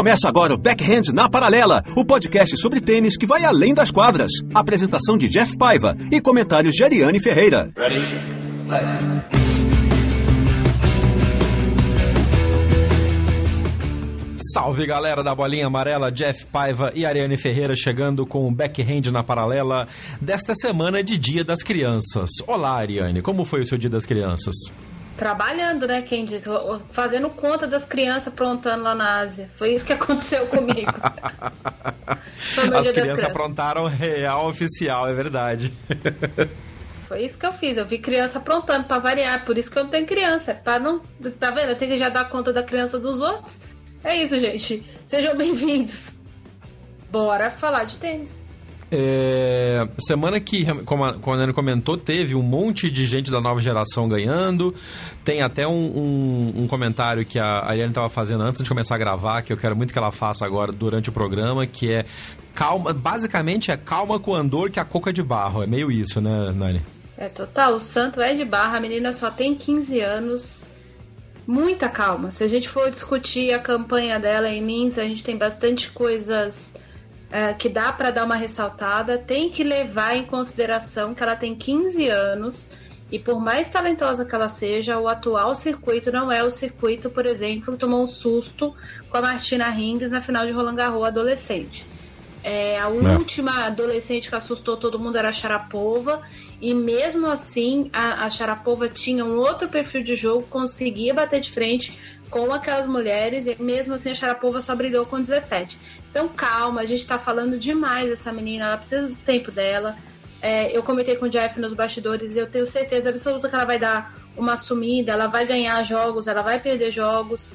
Começa agora o Backhand na Paralela, o podcast sobre tênis que vai além das quadras. Apresentação de Jeff Paiva e comentários de Ariane Ferreira. Ready? Salve galera da Bolinha Amarela, Jeff Paiva e Ariane Ferreira chegando com o Backhand na Paralela desta semana de Dia das Crianças. Olá Ariane, como foi o seu Dia das Crianças? Trabalhando, né, quem diz? Fazendo conta das crianças aprontando lá na Ásia. Foi isso que aconteceu comigo. As crianças aprontaram real oficial, é verdade. Foi isso que eu fiz. Eu vi criança aprontando para variar. Por isso que eu não tenho criança. Para não. Tá vendo? Eu tenho que já dar conta da criança dos outros. É isso, gente. Sejam bem-vindos. Bora falar de tênis. É, semana que, como a, Nani comentou, teve um monte de gente da nova geração ganhando. Tem até um, um, um comentário que a Ariane estava fazendo antes de começar a gravar, que eu quero muito que ela faça agora durante o programa, que é calma, basicamente é calma com o andor que a coca é de barro. É meio isso, né, Nani? É total. O santo é de barro, a menina só tem 15 anos. Muita calma. Se a gente for discutir a campanha dela em Minsk, a gente tem bastante coisas é, que dá para dar uma ressaltada, tem que levar em consideração que ela tem 15 anos e por mais talentosa que ela seja, o atual circuito não é o circuito, por exemplo, que tomou um susto com a Martina Hingis na final de Roland Garros adolescente. É, a é. última adolescente que assustou todo mundo era a Sharapova, e mesmo assim a, a Sharapova tinha um outro perfil de jogo, conseguia bater de frente com aquelas mulheres, e mesmo assim a Sharapova só brilhou com 17. Então calma, a gente tá falando demais dessa menina, ela precisa do tempo dela. É, eu comentei com o Jeff nos bastidores e eu tenho certeza absoluta que ela vai dar uma sumida, ela vai ganhar jogos, ela vai perder jogos.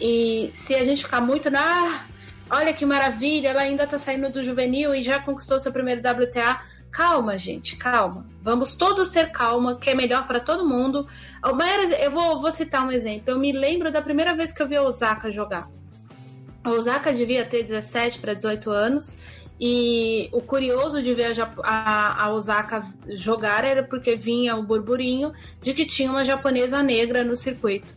E se a gente ficar muito na olha que maravilha, ela ainda tá saindo do juvenil e já conquistou seu primeiro WTA. Calma, gente, calma. Vamos todos ter calma, que é melhor para todo mundo. Eu vou, vou citar um exemplo. Eu me lembro da primeira vez que eu vi a Osaka jogar. A Osaka devia ter 17 para 18 anos. E o curioso de ver a, a, Osaka jogar era porque vinha o burburinho de que tinha uma japonesa negra no circuito.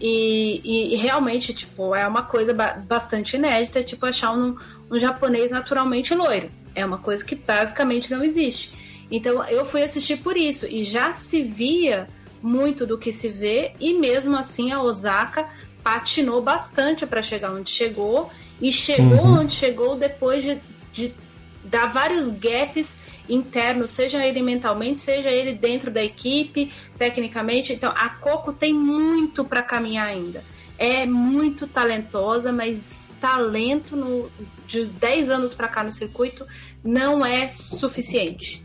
E, e, e, realmente, tipo, é uma coisa ba bastante inédita, tipo, achar um, um japonês naturalmente loiro. É uma coisa que basicamente não existe. Então eu fui assistir por isso. E já se via muito do que se vê, e mesmo assim a Osaka patinou bastante para chegar onde chegou. E chegou uhum. onde chegou depois de, de dar vários gaps interno, seja ele mentalmente, seja ele dentro da equipe, tecnicamente. Então, a Coco tem muito para caminhar ainda. É muito talentosa, mas talento no, de 10 anos para cá no circuito não é suficiente.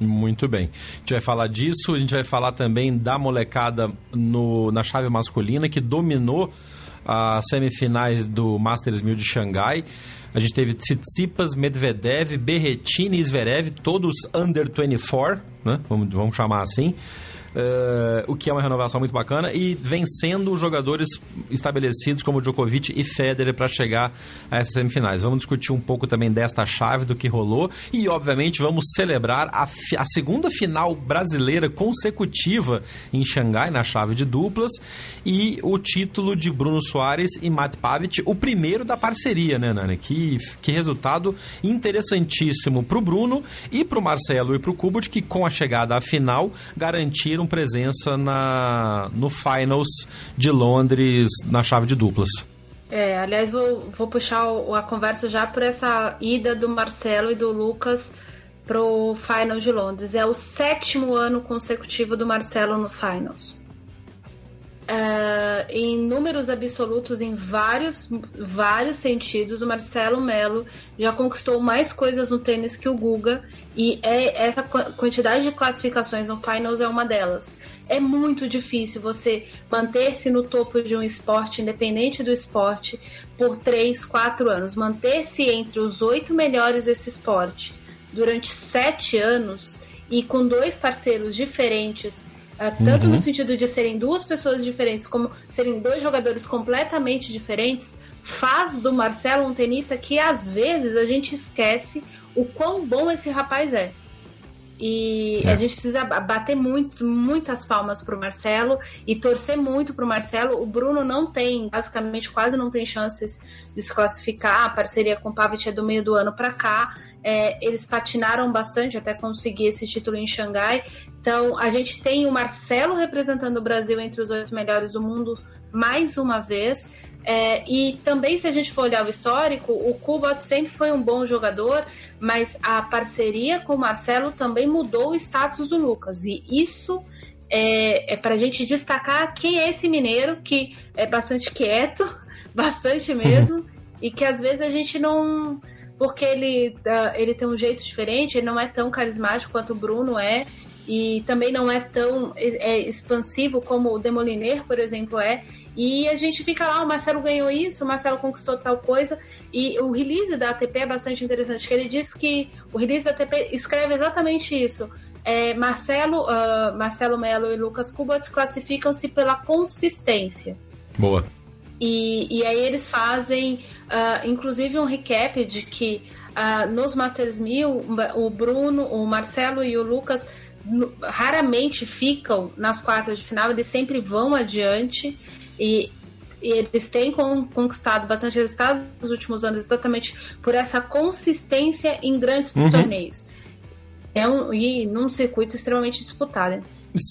Muito bem. A gente vai falar disso, a gente vai falar também da molecada no, na chave masculina que dominou as semifinais do Masters 1000 de Xangai. A gente teve Tsitsipas, Medvedev, Berrettini e Zverev, todos under 24, né? Vamos, vamos chamar assim. Uh, o que é uma renovação muito bacana, e vencendo jogadores estabelecidos como Djokovic e Federer para chegar a essas semifinais. Vamos discutir um pouco também desta chave do que rolou e, obviamente, vamos celebrar a, a segunda final brasileira consecutiva em Xangai, na chave de duplas, e o título de Bruno Soares e Matt Pavic, o primeiro da parceria, né, Nana? Que, que resultado interessantíssimo para o Bruno e para o Marcelo e para o Kubot, que com a chegada à final garantiram conseguiram presença na, no Finals de Londres na chave de duplas. É, aliás, vou, vou puxar a conversa já por essa ida do Marcelo e do Lucas pro Finals de Londres. É o sétimo ano consecutivo do Marcelo no Finals. Uh, em números absolutos, em vários, vários sentidos, o Marcelo Melo já conquistou mais coisas no tênis que o Guga, e é, essa quantidade de classificações no Finals é uma delas. É muito difícil você manter-se no topo de um esporte, independente do esporte, por 3, 4 anos. Manter-se entre os oito melhores desse esporte durante sete anos e com dois parceiros diferentes tanto uhum. no sentido de serem duas pessoas diferentes, como serem dois jogadores completamente diferentes, faz do Marcelo um tenista que às vezes a gente esquece o quão bom esse rapaz é. E é. a gente precisa bater muito, muitas palmas pro Marcelo e torcer muito pro Marcelo. O Bruno não tem, basicamente, quase não tem chances de se classificar. A parceria com o Pavic é do meio do ano para cá. É, eles patinaram bastante até conseguir esse título em Xangai. Então, a gente tem o Marcelo representando o Brasil entre os oito melhores do mundo mais uma vez. É, e também, se a gente for olhar o histórico, o Kubat sempre foi um bom jogador, mas a parceria com o Marcelo também mudou o status do Lucas. E isso é, é para a gente destacar quem é esse mineiro que é bastante quieto, bastante mesmo, uhum. e que às vezes a gente não. Porque ele, uh, ele tem um jeito diferente, ele não é tão carismático quanto o Bruno é, e também não é tão é, expansivo como o Demoliner, por exemplo, é. E a gente fica lá, o Marcelo ganhou isso, o Marcelo conquistou tal coisa. E o release da ATP é bastante interessante, que ele diz que o release da ATP escreve exatamente isso. É, Marcelo, uh, Marcelo Melo e Lucas Kubat classificam-se pela consistência. Boa. E, e aí eles fazem, uh, inclusive, um recap de que uh, nos Masters 1000, o Bruno, o Marcelo e o Lucas raramente ficam nas quartas de final, eles sempre vão adiante. E, e eles têm conquistado bastante resultados nos últimos anos exatamente por essa consistência em grandes uhum. torneios. É um, e num circuito extremamente disputado.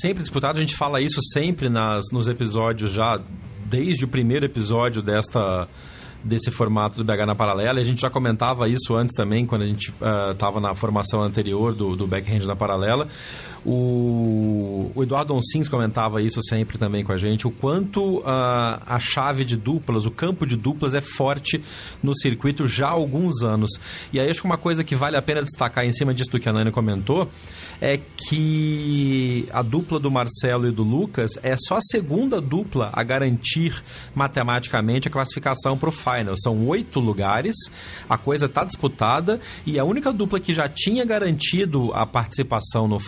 Sempre disputado, a gente fala isso sempre nas, nos episódios já, desde o primeiro episódio desta desse formato do BH na paralela. A gente já comentava isso antes também, quando a gente estava uh, na formação anterior do, do backhand na paralela. O, o Eduardo Onsins comentava isso sempre também com a gente, o quanto uh, a chave de duplas, o campo de duplas é forte no circuito já há alguns anos. E aí acho que uma coisa que vale a pena destacar em cima disso que a Nani comentou é que a dupla do Marcelo e do Lucas é só a segunda dupla a garantir matematicamente a classificação para o Final. São oito lugares, a coisa está disputada e a única dupla que já tinha garantido a participação no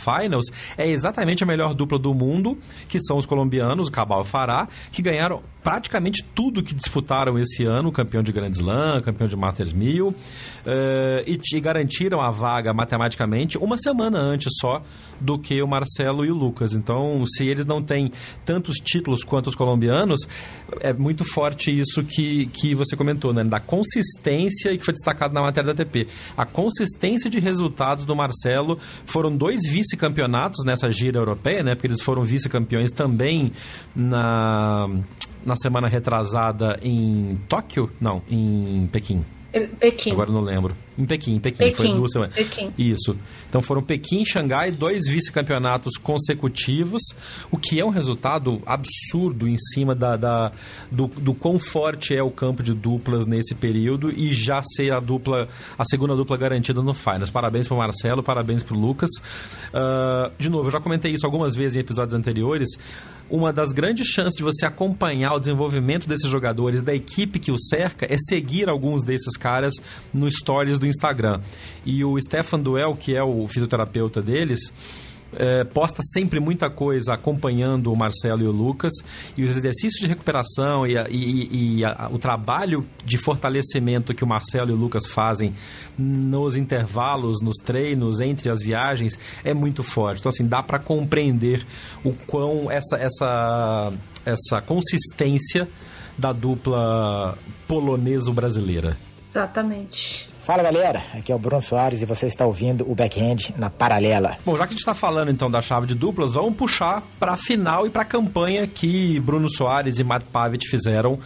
É exatamente a melhor dupla do mundo, que são os colombianos, o Cabal Fará, que ganharam praticamente tudo que disputaram esse ano, campeão de Grand Slam, campeão de Masters 1000, uh, e, e, garantiram a vaga matematicamente uma semana antes só do que o Marcelo e o Lucas. Então, se eles não têm tantos títulos quanto os colombianos, é muito forte isso que, que você comentou, né? Da consistência e que foi destacado na matéria da ATP. A consistência de resultados do Marcelo foram dois vice-campeonatos nessa gira europeia, né? Porque eles foram vice-campeões também na na semana retrasada em Tóquio? Não, em Pequim. Pequim. Agora não lembro. Em Pequim, em Pequim. Pequim. Foi duas semanas. Pequim. Isso. Então foram Pequim e Xangai, dois vice-campeonatos consecutivos, o que é um resultado absurdo em cima da, da do, do quão forte é o campo de duplas nesse período e já ser a dupla, a segunda dupla garantida no Finals. Parabéns para Marcelo, parabéns para o Lucas. Uh, de novo, eu já comentei isso algumas vezes em episódios anteriores uma das grandes chances de você acompanhar o desenvolvimento desses jogadores, da equipe que o cerca, é seguir alguns desses caras no stories do Instagram. E o Stefan Duel, que é o fisioterapeuta deles, é, posta sempre muita coisa acompanhando o Marcelo e o Lucas e os exercícios de recuperação e, a, e, e a, o trabalho de fortalecimento que o Marcelo e o Lucas fazem nos intervalos, nos treinos, entre as viagens, é muito forte. Então, assim, dá para compreender o quão essa, essa, essa consistência da dupla polonesa-brasileira. Exatamente. Fala galera, aqui é o Bruno Soares e você está ouvindo o Backhand na Paralela. Bom, já que a gente está falando então da chave de duplas, vamos puxar para a final e para a campanha que Bruno Soares e Matt Pavitt fizeram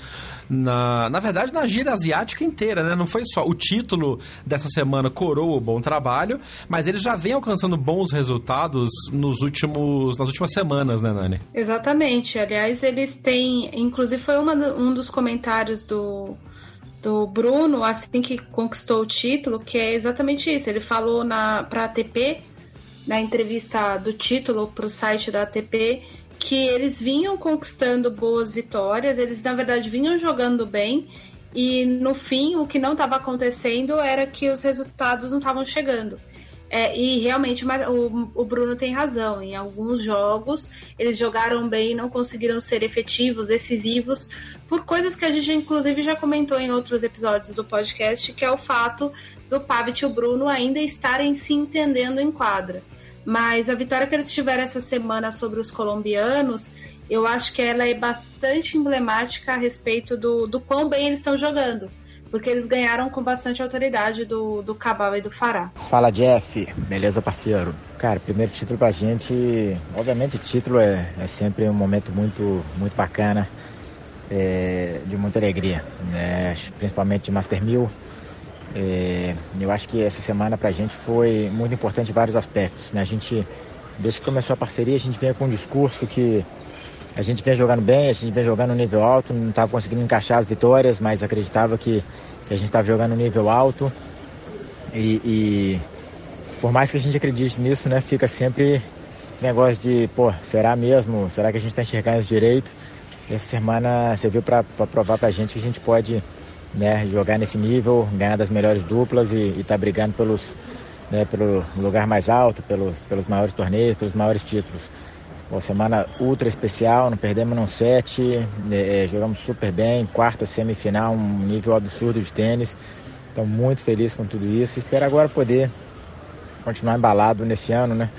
na, na verdade, na gira asiática inteira, né? Não foi só o título dessa semana coroa o bom trabalho, mas eles já vêm alcançando bons resultados nos últimos, nas últimas semanas, né, Nani? Exatamente. Aliás, eles têm, inclusive foi uma, um dos comentários do do Bruno assim que conquistou o título, que é exatamente isso. Ele falou na para ATP, na entrevista do título para o site da ATP, que eles vinham conquistando boas vitórias, eles na verdade vinham jogando bem e no fim o que não estava acontecendo era que os resultados não estavam chegando. É, e realmente o, o, Bruno tem razão. Em alguns jogos eles jogaram bem não conseguiram ser efetivos, decisivos, por coisas que a gente inclusive já comentou em outros episódios do podcast, que é o fato do Pavic e o Bruno ainda estarem se entendendo em quadra. Mas a vitória que eles tiveram essa semana sobre os colombianos, eu acho que ela é bastante emblemática a respeito do, do quão bem eles estão jogando. Porque eles ganharam com bastante autoridade do, do Cabal e do Fará. Fala, Jeff. Beleza, parceiro? Cara, primeiro título pra gente. Obviamente, título é, é sempre um momento muito, muito bacana, é, de muita alegria, né? principalmente de Master 1000. É, eu acho que essa semana para a gente foi muito importante em vários aspectos. Né? A gente, desde que começou a parceria, a gente vem com um discurso que a gente vem jogando bem, a gente vem jogando no nível alto, não estava conseguindo encaixar as vitórias, mas acreditava que, que a gente estava jogando no nível alto. E, e, por mais que a gente acredite nisso, né, fica sempre negócio de, pô, será mesmo? Será que a gente está enxergando isso direito? Essa semana serviu para provar para a gente que a gente pode né, jogar nesse nível, ganhar das melhores duplas e estar tá brigando pelos, né, pelo lugar mais alto, pelos, pelos maiores torneios, pelos maiores títulos. Uma semana ultra especial, não perdemos num set, é, jogamos super bem, quarta semifinal, um nível absurdo de tênis. Então muito feliz com tudo isso. Espero agora poder continuar embalado nesse ano, né?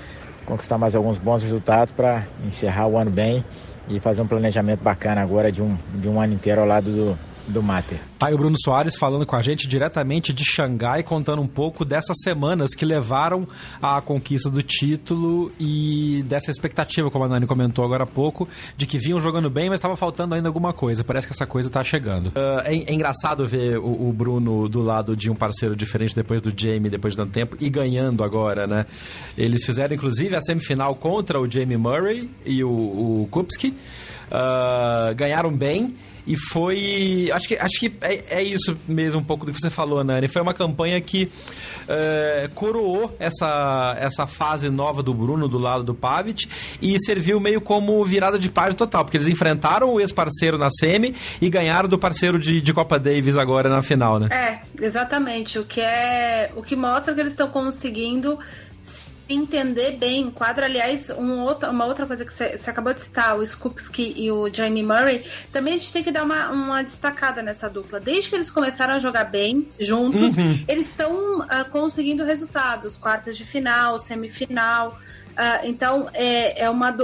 Conquistar mais alguns bons resultados para encerrar o ano bem e fazer um planejamento bacana agora de um, de um ano inteiro ao lado do, do Mater. Tá aí o Bruno Soares falando com a gente diretamente de Xangai, contando um pouco dessas semanas que levaram à conquista do título e dessa expectativa, como a Nani comentou agora há pouco, de que vinham jogando bem, mas estava faltando ainda alguma coisa. Parece que essa coisa está chegando. Uh, é, é, engraçado ver o, o, Bruno do lado de um parceiro diferente depois do Jamie, depois de tanto tempo, e ganhando agora, né? Eles fizeram, inclusive, a semifinal contra o Jamie Murray e o, o Kupski. Uh, ganharam bem e foi. Acho que, acho que é, é, isso mesmo, um pouco do que você falou, Nani. Foi uma campanha que é, coroou essa, essa fase nova do Bruno do lado do Pavic e serviu meio como virada de página total, porque eles enfrentaram o ex-parceiro na semi e ganharam do parceiro de, de Copa Davis agora na final, né? É, exatamente. O que é. O que mostra que eles estão conseguindo entender bem quadro. Aliás, um outra, uma outra coisa que você acabou de citar, o Skupski e o Jamie Murray, também a gente tem que dar uma, uma destacada nessa dupla. Desde que eles começaram a jogar bem juntos, uhum. eles estão uh, conseguindo resultados, quartas de final, semifinal. Uh, então, é, é uma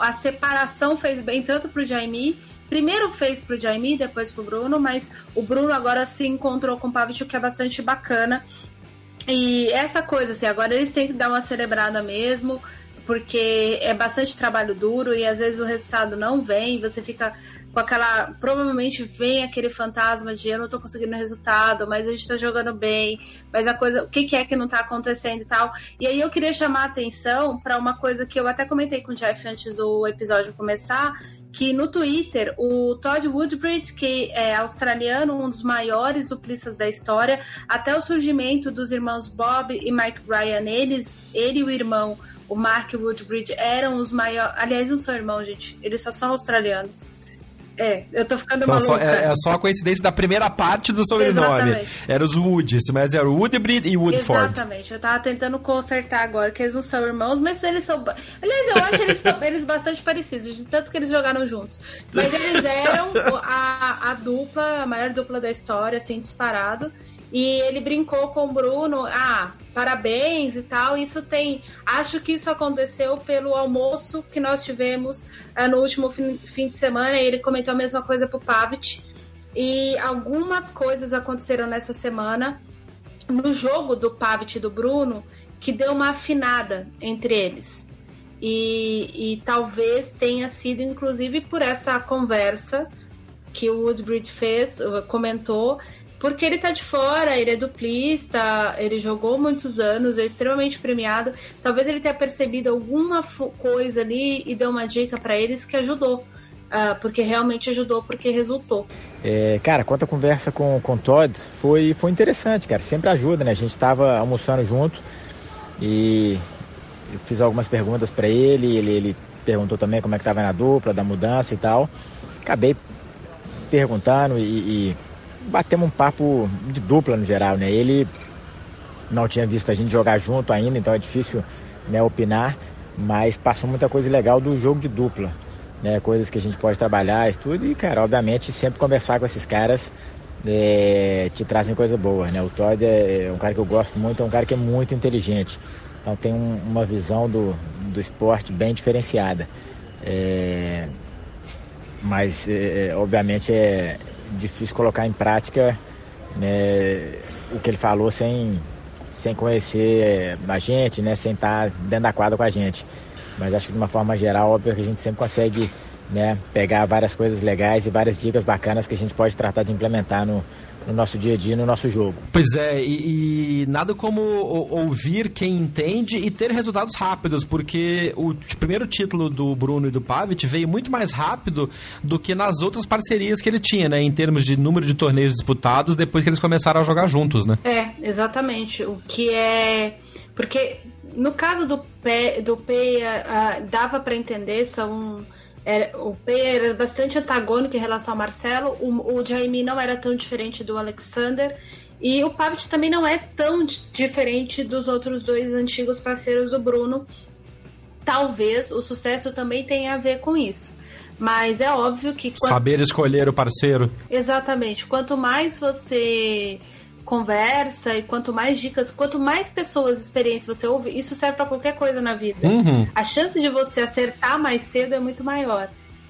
a separação fez bem tanto para o Jamie primeiro fez pro Jaime, depois pro Bruno, mas o Bruno agora se encontrou com o Pavic, o que é bastante bacana. E essa coisa, assim, agora eles têm que dar uma celebrada mesmo, porque é bastante trabalho duro e às vezes o resultado não vem, você fica com aquela. Provavelmente vem aquele fantasma de eu não tô conseguindo resultado, mas a gente tá jogando bem, mas a coisa. O que, que é que não tá acontecendo e tal. E aí eu queria chamar a atenção para uma coisa que eu até comentei com o Jeff antes do episódio começar, que no Twitter o Todd Woodbridge, que é australiano, um dos maiores duplistas da história, até o surgimento dos irmãos Bob e Mike Bryan, eles, ele e o irmão, o Mark Woodbridge, eram os maiores. Aliás, não são irmãos, gente, eles só são australianos. É, eu tô ficando maluca. Só, é, é, só a coincidência da primeira parte do sobrenome. Exatamente. Era os Woods, mas era o Woodbridge e Woodford. Exatamente. Eu tava tentando consertar agora que eles não são irmãos, mas eles são... Aliás, eu acho eles, eles bastante parecidos, de tanto que eles jogaram juntos. Mas eles eram a, a dupla, a maior dupla da história, assim, disparado. E ele brincou com o Bruno, ah, parabéns e tal. Isso tem. Acho que isso aconteceu pelo almoço que nós tivemos uh, no último fim, fim, de semana. Ele comentou a mesma coisa pro Pavic. E algumas coisas aconteceram nessa semana no jogo do Pavic e do Bruno que deu uma afinada entre eles. E, e talvez tenha sido, inclusive, por essa conversa que o Woodbridge fez, comentou, porque ele tá de fora, ele é duplista, ele jogou muitos anos, é extremamente premiado. Talvez ele tenha percebido alguma coisa ali e deu uma dica para eles que ajudou. Uh, porque realmente ajudou, porque resultou. É, cara, quanto à conversa com, com o Todd, foi, foi interessante, cara. Sempre ajuda, né? A gente estava almoçando junto e eu fiz algumas perguntas para ele, ele, ele perguntou também como é que tava na dupla, da mudança e tal. Acabei perguntando e, e batemos um papo de dupla no geral, né? Ele não tinha visto a gente jogar junto ainda, então é difícil né, opinar, mas passou muita coisa legal do jogo de dupla, né? Coisas que a gente pode trabalhar, tudo, e, cara, obviamente, sempre conversar com esses caras é, te trazem coisa boa, né? O Todd é, é, um cara que eu gosto muito, é um cara que é muito inteligente, então tem um, uma visão do, do esporte bem diferenciada. É, mas, é, é, obviamente, é difícil colocar em prática né, o que ele falou sem, sem conhecer a gente, né, sem estar dentro da quadra com a gente. Mas acho que de uma forma geral, óbvio que a gente sempre consegue né, pegar várias coisas legais e várias dicas bacanas que a gente pode tratar de implementar no, no nosso dia a dia, no nosso jogo. Pois é, e, e nada como ouvir quem entende e ter resultados rápidos, porque o primeiro título do Bruno e do Pavic veio muito mais rápido do que nas outras parcerias que ele tinha, né, em termos de número de torneios disputados depois que eles começaram a jogar juntos, né? É, exatamente. O que é. Porque no caso do P, do Peia, uh, dava para entender, são era, o P era bastante antagônico em relação ao Marcelo, o, o Jaime não era tão diferente do Alexander, e o Pavic também não é tão diferente dos outros dois antigos parceiros do Bruno. Talvez o sucesso também tenha a ver com isso. Mas é óbvio que. Quando... Saber escolher o parceiro. Exatamente. Quanto mais você conversa e quanto mais dicas, quanto mais pessoas experientes você ouve, isso serve para qualquer coisa na vida. Uhum. A chance de você acertar mais cedo é muito maior.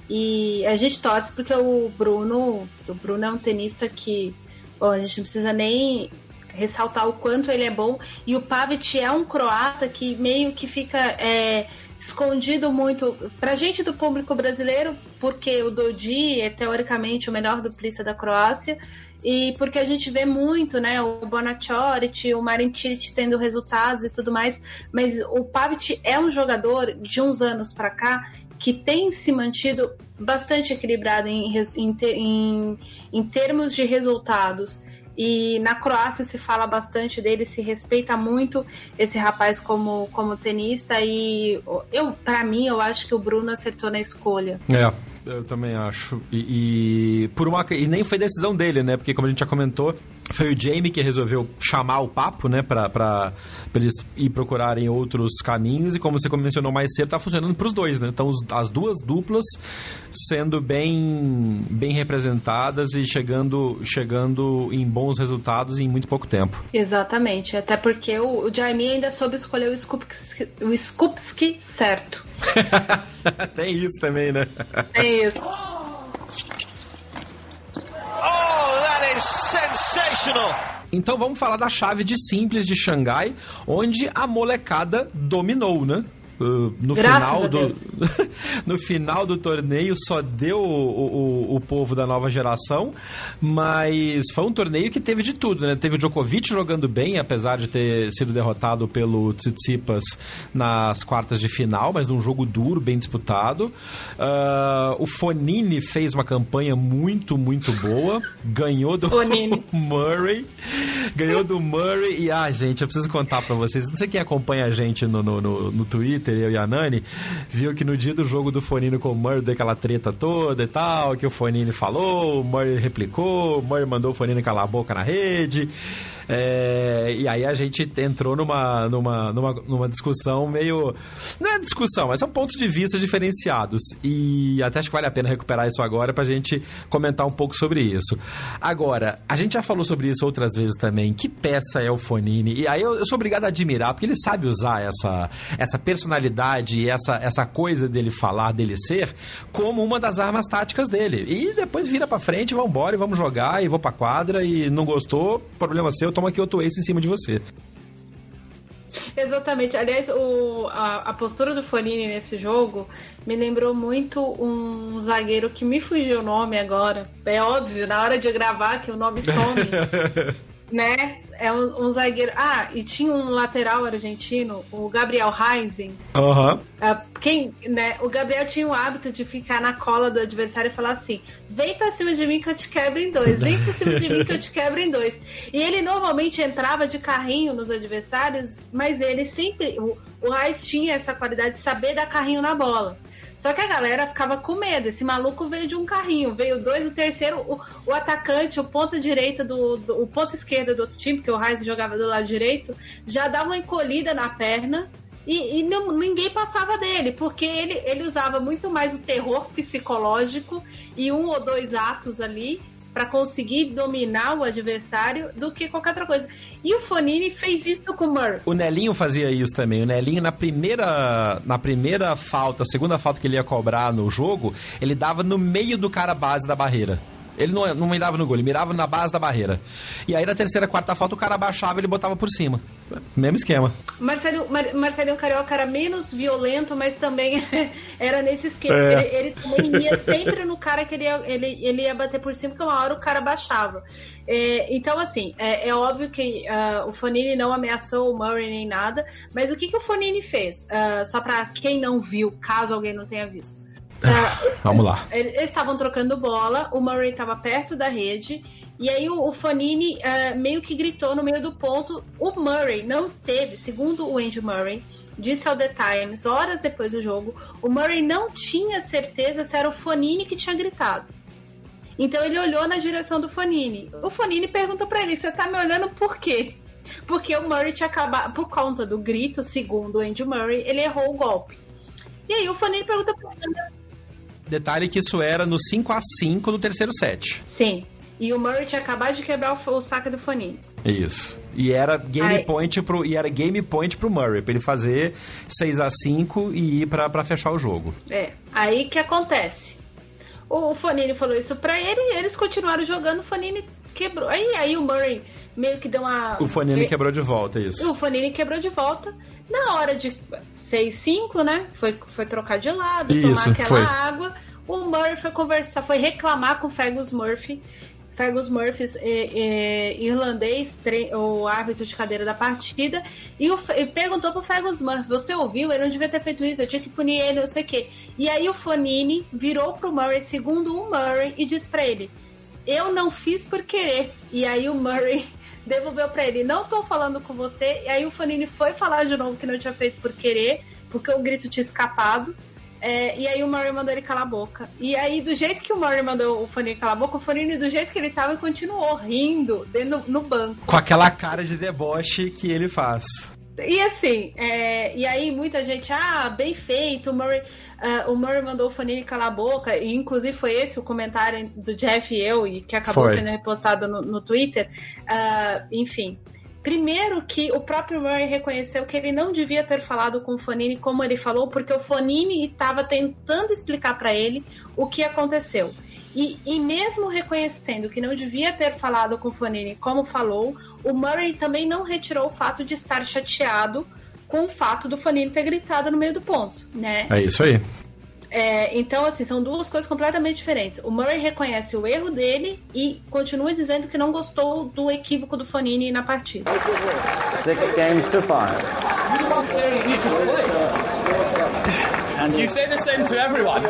E a gente torce porque o Bruno, o Bruno é um tenista que, bom, a gente não precisa nem ressaltar o quanto ele é bom. E o Pavic é um croata que meio que fica é, escondido muito pra gente do público brasileiro, porque o Dodi é teoricamente o melhor duplista da Croácia e porque a gente vê muito, né, o Bonachorit, o Marin Cilic tendo resultados e tudo mais, mas o Pavic é um jogador de uns anos para cá que tem se mantido bastante equilibrado em, em, em termos de resultados. E na Croácia se fala bastante dele, se respeita muito esse rapaz como, como tenista. E eu, para mim, eu acho que o Bruno acertou na escolha. É. Eu também acho. E, e, por uma e nem foi decisão dele, né? Porque como a gente já comentou, foi o Jamie que resolveu chamar o papo, né, para pra eles ir procurarem outros caminhos. E como você mencionou mais cedo, tá funcionando para os dois, né? Então as duas duplas sendo bem, bem representadas e chegando, chegando em bons resultados em muito pouco tempo. Exatamente. Até porque o, o Jamie ainda soube escolher o Skupski, o Skupski certo. Tem isso também, né? Tem isso. Oh, that is Então vamos falar da chave de simples de Xangai, onde a molecada dominou, né? Uh, no final do no final do torneio só deu o, o, o, povo da nova geração, mas foi um torneio que teve de tudo, né? Teve o Djokovic jogando bem, apesar de ter sido derrotado pelo Tsitsipas nas quartas de final, mas num jogo duro, bem disputado. Uh, o Fonini fez uma campanha muito, muito boa, ganhou do Murray, ganhou do Murray e ah, gente, eu preciso contar para vocês, não sei quem acompanha a gente no, no, no, no Twitter Twitter, eu e a Nani, viu que no dia do jogo do Fonini com o Murray, daquela treta toda e tal, que o Fonini falou, o Murray replicou, o Murray mandou o Fonini calar a boca na rede. É, e aí a gente entrou numa, numa, numa, numa discussão meio. Não é discussão, mas são pontos de vista diferenciados. E até acho que vale a pena recuperar isso agora pra gente comentar um pouco sobre isso. Agora, a gente já falou sobre isso outras vezes também. Que peça é o Fonini? E aí eu, eu sou obrigado a admirar, porque ele sabe usar essa, essa personalidade e essa, essa coisa dele falar, dele ser, como uma das armas táticas dele. E depois vira pra frente, vamos embora e vamos jogar e vou pra quadra e não gostou, problema seu, toma outro ace em cima de você. Exatamente. Aliás, o, a, a, postura do Fonini nesse jogo me lembrou muito um zagueiro que me fugiu o nome agora. É óbvio, na hora de gravar que o nome some. né? É um, um, zagueiro. Ah, e tinha um lateral argentino, o Gabriel Reisen. Uhum. quem, né? O Gabriel tinha o hábito de ficar na cola do adversário e falar assim: vem pra cima de mim que eu te quebro em dois, vem pra cima de mim que eu te quebro em dois. E ele normalmente entrava de carrinho nos adversários, mas ele sempre. O, o Reis tinha essa qualidade de saber dar carrinho na bola. Só que a galera ficava com medo. Esse maluco veio de um carrinho, veio dois, o terceiro, o, o atacante, o ponta direita do, do, o ponta esquerda do outro time, porque o Reis jogava do lado direito, já dava uma encolhida na perna. E, e não, ninguém passava dele, porque ele, ele usava muito mais o terror psicológico e um ou dois atos ali para conseguir dominar o adversário do que qualquer outra coisa. E o Fonini fez isso com o Murray. O Nelinho fazia isso também. O Nelinho, na primeira, na primeira falta, segunda falta que ele ia cobrar no jogo, ele dava no meio do cara base da barreira. Ele não, não mirava no gol, ele mirava na base da barreira. E aí na terceira, quarta falta, o cara baixava e ele botava por cima. Mesmo esquema. Marcelinho, Mar, Marcelinho Carioca era menos violento, mas também era nesse esquema. É. Ele, ele, também ia sempre no cara que ele ia, ele, ele ia bater por cima, porque uma hora o cara baixava. É, então, assim, é, é óbvio que uh, o Fonini não ameaçou o Murray nem nada, mas o que, que o Fonini fez? Uh, só para quem não viu, caso alguém não tenha visto. Uh, Vamos lá. Eles estavam trocando bola, o Murray estava perto da rede, e aí o, o Fonini uh, meio que gritou no meio do ponto. O Murray não teve, segundo o Andy Murray, disse ao The Times, horas depois do jogo, o Murray não tinha certeza se era o Fonini que tinha gritado. Então ele olhou na direção do Fonini. O Fonini perguntou para ele: Você tá me olhando por quê? Porque o Murray tinha acabado, por conta do grito, segundo o Andy Murray, ele errou o golpe. E aí o Fonini pergunta pro Detalhe que isso era no 5 a 5 no terceiro set. Sim. E o Murray tinha acabado de quebrar o, o saque do Fonini. Isso. E era game Aí... point pro e era game point pro Murray, para ele fazer 6 a 5 e ir para fechar o jogo. É. Aí que acontece? O, o Fonini falou isso para ele e eles continuaram jogando, o Fonini quebrou. Aí aí o Murray meio que deu uma. O Fonini quebrou de volta, isso. O Fonini quebrou de volta. Na hora de 6-5, né? Foi, foi trocar de lado, isso, tomar aquela foi. água. O Murphy foi conversar, foi reclamar com o Fergus Murphy. Fergus Murphy, é, é, irlandês, o árbitro de cadeira da partida, e, o, e perguntou pro Fergus Murphy: Você ouviu? Ele não devia ter feito isso, eu tinha que punir ele, não sei o quê. E aí o Fonini virou pro Murray, segundo o Murray, e disse para ele: Eu não fiz por querer. E aí o Murray devolveu para ele, não tô falando com você. E aí o Fanini foi falar de novo que não tinha feito por querer, porque o grito tinha escapado. É, e aí o Murray mandou ele calar a boca. E aí, do jeito que o Murray mandou o Fanini calar a boca, o Fanini, do jeito que ele tava, continuou rindo dentro, no banco. Com aquela cara de deboche que ele faz. E assim, é, e aí muita gente, ah, bem feito, o Murray, uh, o Murray mandou o Fanini calar a boca, e inclusive foi esse o comentário do Jeff e eu, e que acabou foi. sendo repostado no, no Twitter. Uh, enfim, Primeiro que o próprio Murray reconheceu que ele não devia ter falado com o Fonini como ele falou, porque o Fonini estava tentando explicar para ele o que aconteceu. E, e mesmo reconhecendo que não devia ter falado com o Fonini como falou, o Murray também não retirou o fato de estar chateado com o fato do Fonini ter gritado no meio do ponto, né? É isso aí. É, então, assim, são duas coisas completamente diferentes. O Murray reconhece o erro dele e continua dizendo que não gostou do equívoco do Fonini na partida. Six games to five. And you say the same to everyone.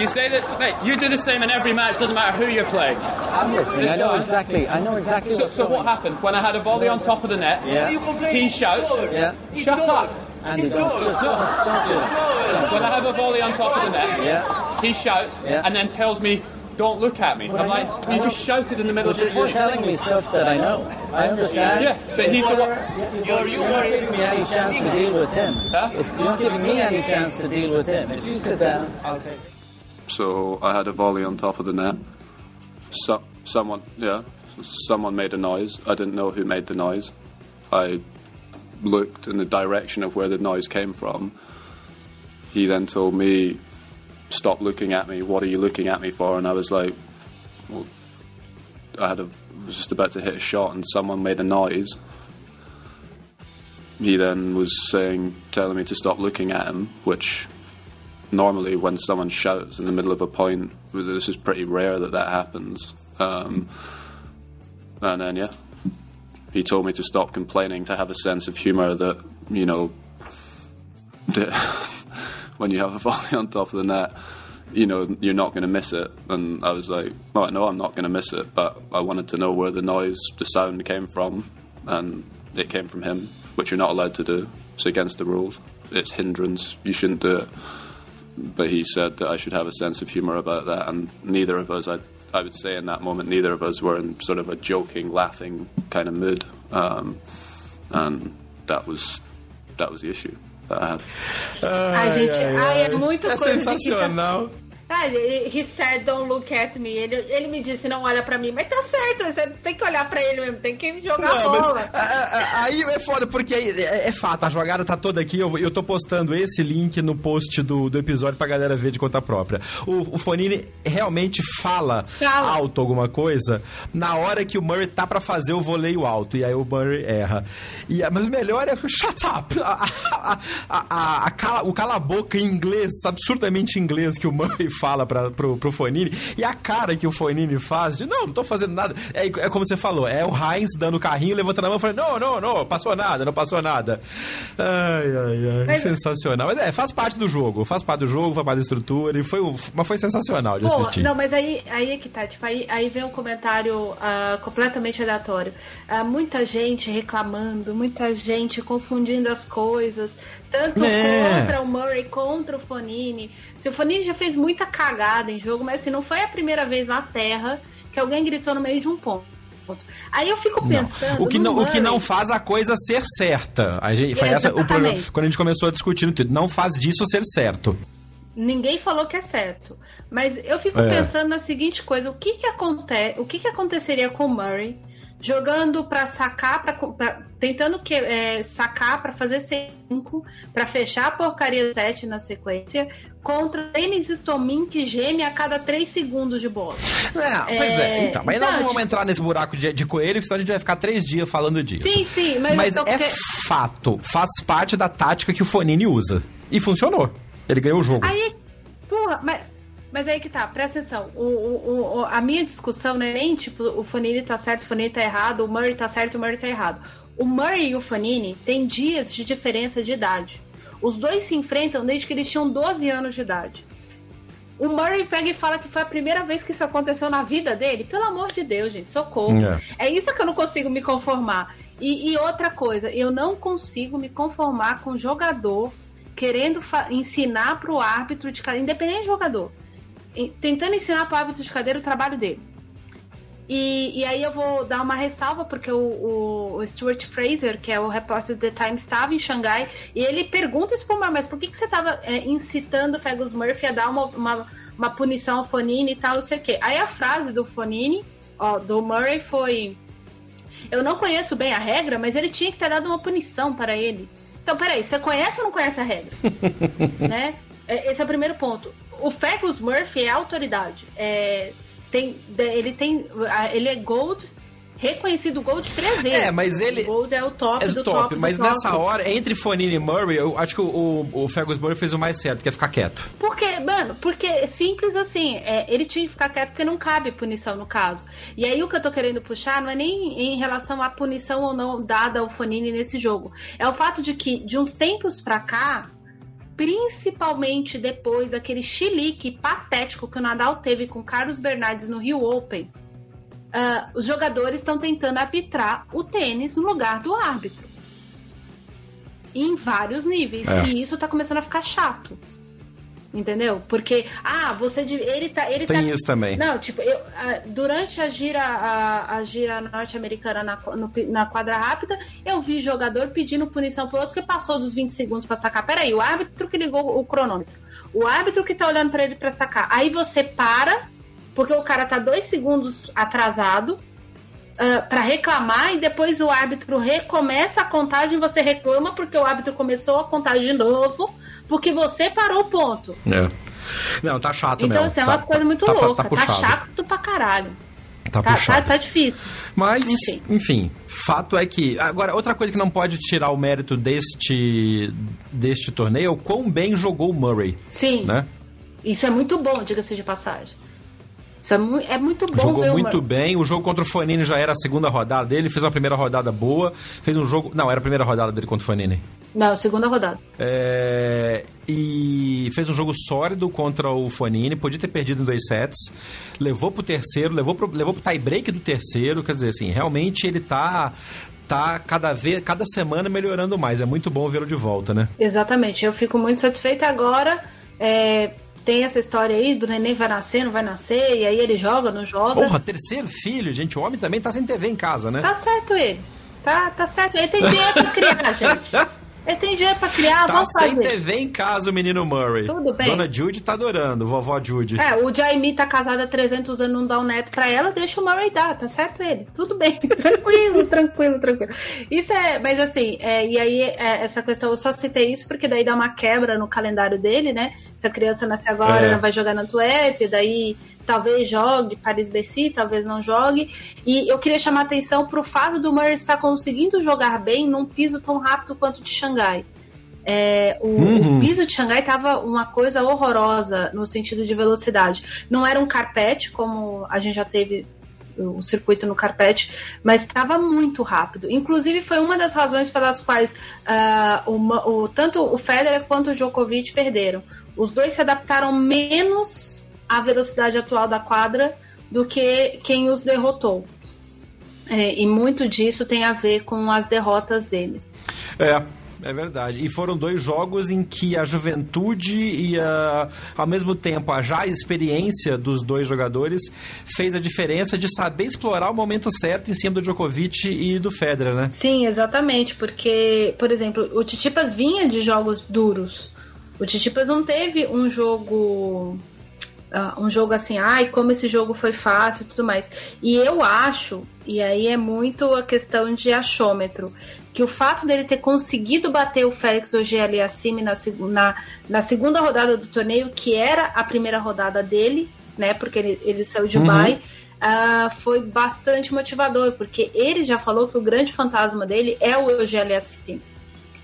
You say that, mate, you do the same in every match, doesn't matter who you're playing. I'm listening, I know exactly, I know exactly So, so what happened? When I had a volley on top of the net, yeah. he shouts, yeah. shut up. Andy, don't, don't, don't, do that. When I have a volley on top of the net, yeah. he shouts yeah. and then tells me don't look at me. I'm like, you just shouted in the middle of the. You're telling me stuff that I know. I understand. Yeah, but he's the one. You're, you're not giving me any chance to deal with him. Huh? If you're not giving me any chance to deal with him, if you sit down, I'll take. it. So I had a volley on top of the net. So, someone, yeah, someone made a noise. I didn't know who made the noise. I looked in the direction of where the noise came from. He then told me stop looking at me. What are you looking at me for? And I was like, well, I had a was just about to hit a shot, and someone made a noise. he then was saying, telling me to stop looking at him, which normally when someone shouts in the middle of a point, this is pretty rare that that happens. Um, and then, yeah, he told me to stop complaining, to have a sense of humour that, you know, when you have a volley on top of the net, you know, you're not going to miss it. And I was like, well, I know I'm not going to miss it, but I wanted to know where the noise, the sound came from, and it came from him, which you're not allowed to do. It's against the rules. It's hindrance. You shouldn't do it. But he said that I should have a sense of humour about that, and neither of us, I, I would say in that moment, neither of us were in sort of a joking, laughing kind of mood, um, and that was that was the issue. Had. Ai, gente, ai, é muito é coisa de sensacional. Ah, ele- he said, don't look at me. Ele, ele me disse, não olha pra mim. Mas tá certo, você tem que olhar pra ele mesmo, tem que jogar Não, mas, bola. a- a- a- aí é foda, porque aí é, é fato, a jogada tá toda aqui. Eu, eu tô postando esse link no post do, do episódio pra galera ver de conta própria. O, o Fonini realmente fala, Fala. alto alguma coisa na hora que o Murray tá pra fazer o voleio alto. E aí o Murray erra. E, a- mas o melhor é o shut up! A- a- a- a cala- o cala-boca em inglês, absurdamente inglês, que o Murray fala pra, pro, pro Fonini. E a cara que o Fonini faz de não, não tô fazendo nada. É, é como você falou, é o Heinz dando o carrinho, levantando a mão e falando: não, não, não, passou nada, não passou nada. Ai, ai, ai. Mas- sensacional. Mas é, faz parte do jogo, faz parte do jogo, faz parte da estrutura. E foi, mas foi sensacional de Pô, assistir. não, mas aí, aí é que tá, tipo, aí, aí vem um comentário ah, completamente aleatório. Ah, muita gente reclamando, muita gente confundindo as coisas, tanto É. contra o Murray, contra o Fonini. Fonini já fez muita cagada em jogo, mas assim, não foi a primeira vez na Terra que alguém gritou no meio de um ponto. Aí eu fico Não. pensando. O que, não, o que não faz a coisa ser certa. A gente, foi essa o problema. Quando a gente começou a discutir no Twitter, não faz disso ser certo. Ninguém falou que é certo. Mas eu fico É. pensando na seguinte coisa: o que que acontece, o que que aconteceria com o Murray jogando pra sacar, pra, pra- tentando que, é, sacar pra fazer 5, pra fechar a porcaria do 7 na sequência, contra Denis Stomin que geme a cada 3 segundos de bola. É, pois é. É, Então, mas não então, vamos tipo- entrar nesse buraco de, de coelho, porque senão a gente vai ficar três dias falando disso. Sim, sim, mas, Mas é que- fato, faz parte da tática que o Fonini usa. E funcionou. Ele ganhou o jogo. Aí, porra, mas, mas aí que tá, presta atenção. O, o, o- a minha discussão não é nem tipo o Fanini tá certo, o Fanini tá errado, o Murray tá certo, o Murray tá errado. O Murray e o Fanini têm dias de diferença de idade. Os dois se enfrentam desde que eles tinham 12 anos de idade. O Murray pega e fala que foi a primeira vez que isso aconteceu na vida dele. Pelo amor de Deus, gente, socorro. É. É isso que eu não consigo me conformar. E, e outra coisa, eu não consigo me conformar com jogador querendo ensinar para o árbitro de cadeira, independente do jogador, tentando ensinar para o árbitro de cadeira o trabalho dele. E, e aí eu vou dar uma ressalva, porque o, o- Stuart Fraser, que é o repórter do The Times, estava em Xangai, e ele pergunta isso pro Mar, mas por que, que você estava incitando o Fergus Murphy a dar uma, uma, uma punição ao Fonini e tal, não sei o quê. Aí a frase do Fonini, ó, do Murray foi... Eu não conheço bem a regra, mas ele tinha que ter dado uma punição para ele. Então, peraí, você conhece ou não conhece a regra? né? É, Esse é o primeiro ponto. O Fergus Murphy é autoridade. É, tem, ele tem. Ele é Gold, reconhecido Gold três vezes. É, mas ele- O Gold é o top É do top, top. do mas top. nessa hora, entre Fonini e Murray, eu acho que o, o, Fergus Murray fez o mais certo, que é ficar quieto. Porque, mano, porque é simples assim, é, ele tinha que ficar quieto porque não cabe punição no caso. E aí o que eu tô querendo puxar não é nem em relação à punição ou não dada ao Fonini nesse jogo. É o fato de que, de uns tempos pra cá, principalmente depois daquele chilique patético que o Nadal teve com Carlos Bernardes no Rio Open, ah, os jogadores estão tentando arbitrar o tênis no lugar do árbitro. Em vários níveis. É. E isso tá começando a ficar chato. Entendeu? Porque, ah, você. Ele tá. Ele Tem tá, isso também. Não, tipo, eu, durante a gira, a, a gira norte-americana na, no na quadra rápida, eu vi jogador pedindo punição pro outro que passou dos 20 segundos pra sacar. Peraí, o árbitro que ligou o cronômetro. O árbitro que tá olhando pra ele pra sacar. Aí você para, porque o cara tá dois segundos atrasado. ah, pra reclamar e depois o árbitro recomeça a contagem, você reclama porque o árbitro começou a contagem de novo, porque você parou o ponto. É. Não, tá chato Então, mesmo. assim, é Tá- umas coisas muito tá- tá loucas. Tá, puxado. chato pra caralho. Tá, tá, tá, tá difícil. Mas, Enfim. enfim. fato é que. Agora, outra coisa que não pode tirar o mérito deste, deste torneio é o quão bem jogou o Murray. Sim. Né? Isso é muito bom, diga-se de passagem. Isso é, mu é muito bom Jogou muito bem. O jogo contra o Fonini já era a segunda rodada dele. Fez uma primeira rodada boa. Fez um jogo. Não, era a primeira rodada dele contra o Fonini. Não, segunda rodada. É, e fez um jogo sólido contra o Fonini, podia ter perdido em dois sets, levou pro terceiro, levou pro, levou pro tie break do terceiro, quer dizer assim, realmente ele tá tá cada vez, cada semana melhorando mais. É muito bom vê-lo de volta, né? Exatamente. Eu fico muito satisfeita agora. É, tem essa história aí do neném vai nascer, não vai nascer, e aí ele joga, não joga. Porra, terceiro filho, gente. O homem também tá sem TV em casa, né? Tá certo ele. Tá, tá certo. Ele tem dinheiro pra criar, gente. Ele tem dinheiro pra criar, tá vamos sem fazer. TV em casa o menino Murray. Tudo bem. Dona Judy tá adorando, vovó Judy. É, o Jaime tá casado há 300 anos, não dá um neto pra ela, deixa o Murray dar, tá certo ele. Tudo bem, tranquilo, tranquilo, tranquilo. Isso é, mas assim, é, e aí é, essa questão, eu só citei isso porque daí dá uma quebra no calendário dele, né? Se a criança nasce agora, É. ela vai jogar na Antuérpia, daí talvez jogue Paris-Bercy, talvez não jogue. E eu queria chamar a atenção pro fato do Murray estar conseguindo jogar bem num piso tão rápido quanto o de Xangai. É, o, Uhum. o piso de Xangai tava uma coisa horrorosa no sentido de velocidade. Não era um carpete, como a gente já teve o circuito no carpete, mas estava muito rápido. Inclusive, foi uma das razões pelas quais o Ma- o- tanto o Federer quanto o Djokovic perderam. Os dois se adaptaram menos à velocidade atual da quadra do que quem os derrotou. É, e muito disso tem a ver com as derrotas deles. É, é verdade. E foram dois jogos em que a juventude e a, ao mesmo tempo a já experiência dos dois jogadores fez a diferença de saber explorar o momento certo em cima do Djokovic e do Federer, né? Sim, exatamente, porque, por exemplo, o Titipas vinha de jogos duros. O Titipas não teve um jogo ah, um jogo assim, ai, como esse jogo foi fácil e tudo mais. E eu acho, e aí é muito a questão de achômetro, que o fato dele ter conseguido bater o Félix Ogier acima na, na, na segunda rodada do torneio, que era a primeira rodada dele, né? Porque ele, ele saiu de Uhum. Dubai. ah, foi bastante motivador, porque ele já falou que o grande fantasma dele é o Eugênio Aliassime.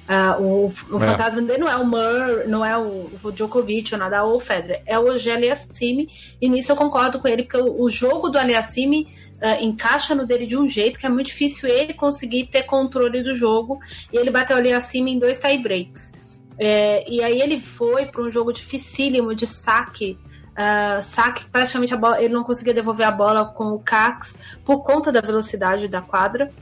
Ah, o o É. fantasma dele não é o Murray, não é o, o Djokovic, o Nadal ou o Federer, é o Aliassime, e nisso eu concordo com ele, porque o, o jogo do Aliassime ah, encaixa no dele de um jeito que é muito difícil ele conseguir ter controle do jogo, e ele bateu o Aliassime em dois tie breaks. É, e aí ele foi para um jogo dificílimo de saque. ah, saque, praticamente a bola, ele não conseguia devolver a bola com o Cax por conta da velocidade da quadra.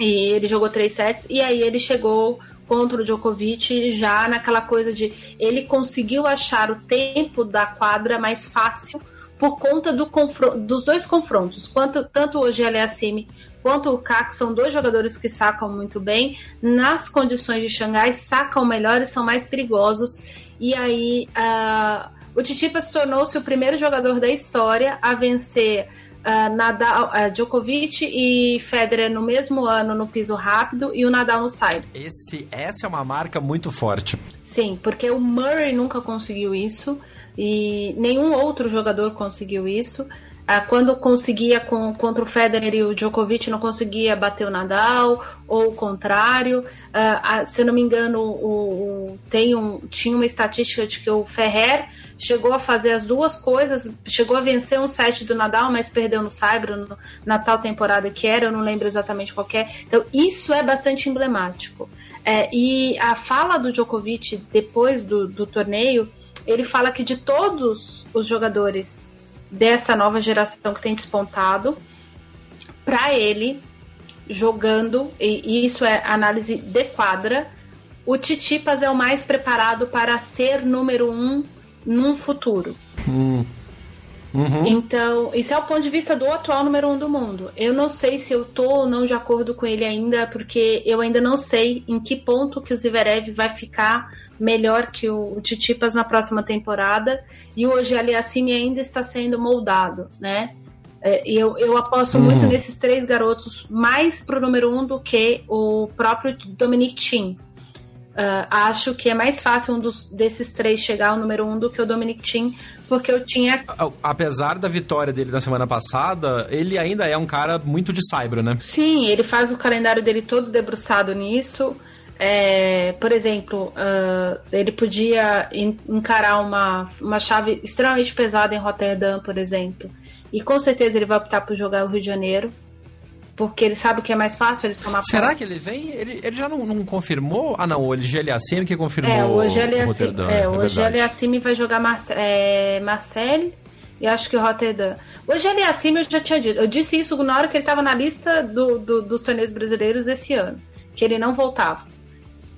E ele jogou três sets. E aí ele chegou contra o Djokovic já naquela coisa de ele conseguiu achar o tempo da quadra mais fácil por conta do dos dois confrontos. Quanto, tanto o Aliassime quanto o Kak são dois jogadores que sacam muito bem. Nas condições de Xangai, sacam melhor e são mais perigosos. E aí ah, o Tsitsipas tornou-se o primeiro jogador da história a vencer ah, Nadal, ah, Djokovic e Federer no mesmo ano no piso rápido e o Nadal no saibro. Esse, essa é uma marca muito forte. Sim, porque o Murray nunca conseguiu isso e nenhum outro jogador conseguiu isso. Ah, quando conseguia com, contra o Federer e o Djokovic, não conseguia bater o Nadal, ou o contrário. Ah, se eu não me engano, o, o- tem um, tinha uma estatística de que o Ferrer chegou a fazer as duas coisas, chegou a vencer um set do Nadal, mas perdeu no Saibro no- na tal temporada que era, eu não lembro exatamente qual é. Então, isso é bastante emblemático. É, e a fala do Djokovic depois do, do torneio, ele fala que de todos os jogadores dessa nova geração que tem despontado, para ele, jogando, e isso é análise de quadra, o Titipas é o mais preparado para ser número um num futuro. Hum. Uhum. Então, isso é o ponto de vista do atual número um do mundo. Eu não sei se eu tô ou não de acordo com ele ainda, porque eu ainda não sei em que ponto que o Zverev vai ficar melhor que o, Titipas na próxima temporada. E o Aliassime ainda está sendo moldado, né? É, e eu, eu aposto Uhum. muito nesses três garotos, mais pro número um do que o próprio Dominic Thiem. Uh, acho que é mais fácil um dos, desses três chegar ao número um do que o Dominic Thiem, porque eu tinha. Apesar da vitória dele na semana passada, ele ainda é um cara muito de cyber, né? Sim, ele faz o calendário dele todo debruçado nisso. É, por exemplo, uh, ele podia encarar uma, uma chave extremamente pesada em Rotterdam, por exemplo. E com certeza ele vai optar por jogar o Rio de Janeiro porque ele sabe que é mais fácil eles tomar Será pau. que ele vem? Ele, ele já não, não, confirmou? Ah, não, o Eliassime que confirmou é, o Eliassime, é, o Eliassime vai jogar Mar é, Marcel e acho que Rotterdam. O Eliassime eu já tinha dito. Eu disse isso na hora que ele estava na lista do, do, dos torneios brasileiros esse ano, que ele não voltava.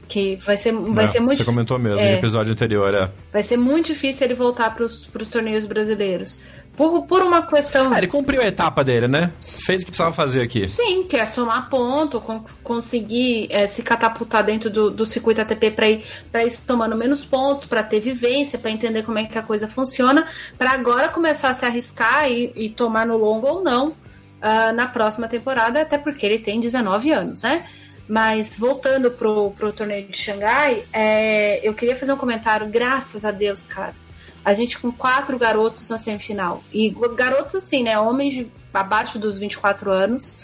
Que vai ser, vai não, ser muito Você comentou mesmo é, no episódio anterior, é. Vai ser muito difícil ele voltar para os torneios brasileiros. Por, por uma questão. Ah, ele cumpriu a etapa dele, né? Fez o que precisava fazer aqui. Sim, que é somar ponto, conseguir é, se catapultar dentro do, do circuito ATP para ir, pra ir tomando menos pontos, para ter vivência, para entender como é que a coisa funciona, para agora começar a se arriscar e, e tomar no longo ou não uh, na próxima temporada, até porque ele tem 19 anos, né? Mas voltando pro, pro torneio de Xangai, é, eu queria fazer um comentário, graças a Deus, cara a gente com quatro garotos na semifinal. E garotos assim, né? Homens de, abaixo dos 24 anos.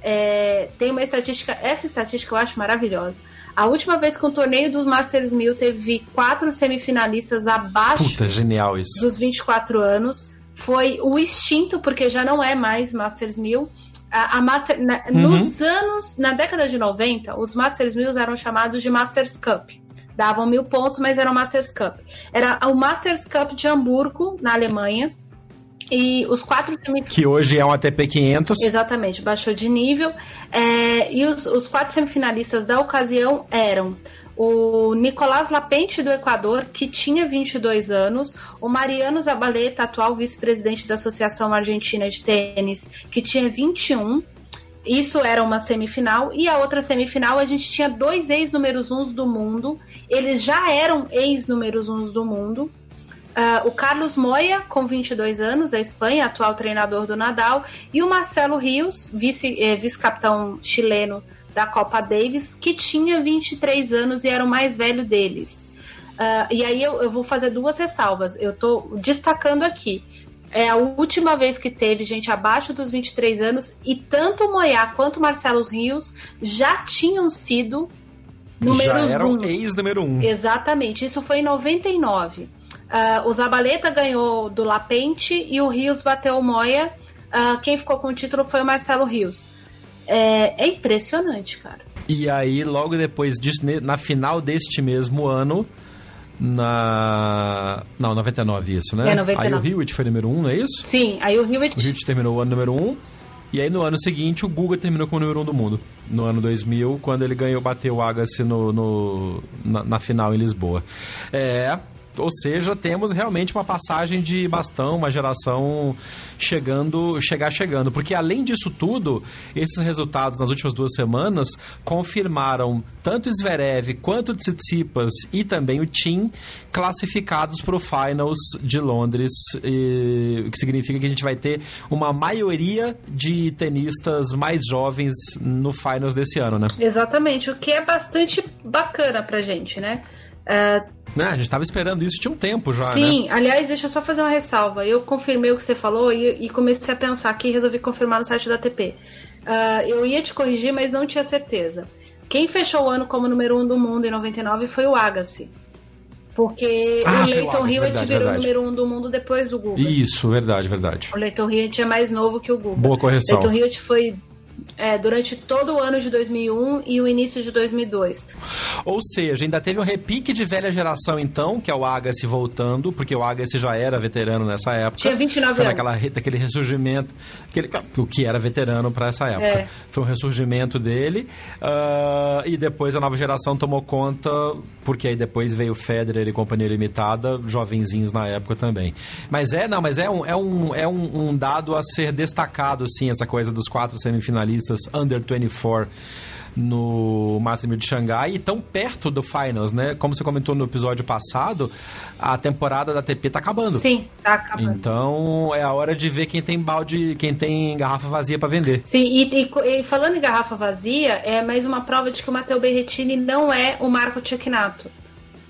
É, tem uma estatística, essa estatística eu acho maravilhosa. A última vez que um torneio do Masters 1000 teve quatro semifinalistas abaixo Puta, genial isso. dos 24 anos foi o extinto, porque já não é mais Masters 1000. A, a Master, na, uhum. Nos anos, na década de 90, os Masters 1000 eram chamados de Masters Cup davam mil pontos, mas era o Masters Cup. Era o Masters Cup de Hamburgo, na Alemanha. E os quatro semifinalistas. Que hoje é um ATP 500. Exatamente, baixou de nível. É, e os, os quatro semifinalistas da ocasião eram o Nicolás Lapente do Equador, que tinha 22 anos, o Mariano Zabaleta, atual vice-presidente da Associação Argentina de Tênis, que tinha 21, isso era uma semifinal. E a outra semifinal, a gente tinha dois ex-números uns do mundo. Eles já eram ex-números uns do mundo. Uh, o Carlos Moya, com 22 anos, da Espanha, atual treinador do Nadal. E o Marcelo Rios, eh, vice-capitão vice chileno da Copa Davis, que tinha 23 anos e era o mais velho deles. Uh, e aí eu, eu vou fazer duas ressalvas. Eu estou destacando aqui é a última vez que teve gente abaixo dos 23 anos e tanto o Moyá quanto o Marcelo Rios já tinham sido números já eram um. ex número um. Exatamente, isso foi em 99. Uh, ah, o Zabaleta ganhou do Lapente e o Rios bateu o Moya. Uh, quem ficou com o título foi o Marcelo Rios. É, é impressionante, cara. E aí, logo depois disso, na final deste mesmo ano, na. Não, 99 isso, né? É, 99. Aí o Hewitt foi número 1, não é isso? Sim, aí o Hewitt. O Hewitt terminou o ano número 1. E aí no ano seguinte o Guga terminou como número 1 do mundo. No ano 2000, quando ele ganhou, bateu o Agassi no, no na, na, final em Lisboa. É, ou seja, temos realmente uma passagem de bastão, uma geração chegando, chegar chegando. Porque além disso tudo, esses resultados nas últimas duas semanas confirmaram tanto Zverev quanto Tsitsipas e também o Tim classificados para o Finals de Londres, e, o que significa que a gente vai ter uma maioria de tenistas mais jovens no Finals desse ano, né? Exatamente, o que é bastante bacana pra gente, né? Uh? A gente estava esperando isso tinha um tempo já, Sim, né? aliás, deixa eu só fazer uma ressalva. Eu confirmei o que você falou e, e comecei a pensar aqui e resolvi confirmar no site da ATP. Uh, ah, eu ia te corrigir, mas não tinha certeza. Quem fechou o ano como número um do mundo em 99 foi o Agassi. Porque ah, o Leighton Hewitt virou verdade. número um do mundo depois do Google. Isso, verdade, verdade. O Leighton Hewitt é mais novo que o Google. Boa correção. Leighton Hewitt foi é, durante todo o ano de 2001 e o início de 2002. Ou seja, ainda teve um repique de velha geração então, que é o Agassi voltando, porque o Agassi já era veterano nessa época. Tinha 29 Foi anos. Naquela, daquele ressurgimento, aquele, o que era veterano para essa época. É. Foi um ressurgimento dele uh, e depois a nova geração tomou conta, porque aí depois veio Federer e Companhia Limitada, jovenzinhos na época também. Mas é, não, mas é um, é um, é um, um dado a ser destacado, sim, essa coisa dos quatro semifinalistas under 24 no Master de Xangai e tão perto do Finals, né? Como você comentou no episódio passado, a temporada da TP tá acabando. Sim, tá acabando. Então é a hora de ver quem tem balde, quem tem garrafa vazia para vender. Sim, e, e, e, falando em garrafa vazia, é mais uma prova de que o Matteo Berrettini não é o Marco Cecchinato.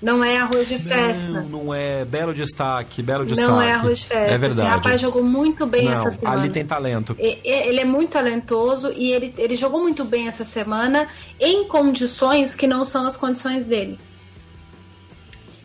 Não é arroz de festa. Não, não é. Belo destaque, belo destaque. Não é arroz de festa. É verdade. Esse rapaz jogou muito bem não, essa semana. Ali tem talento. Ele é muito talentoso e ele, ele jogou muito bem essa semana em condições que não são as condições dele.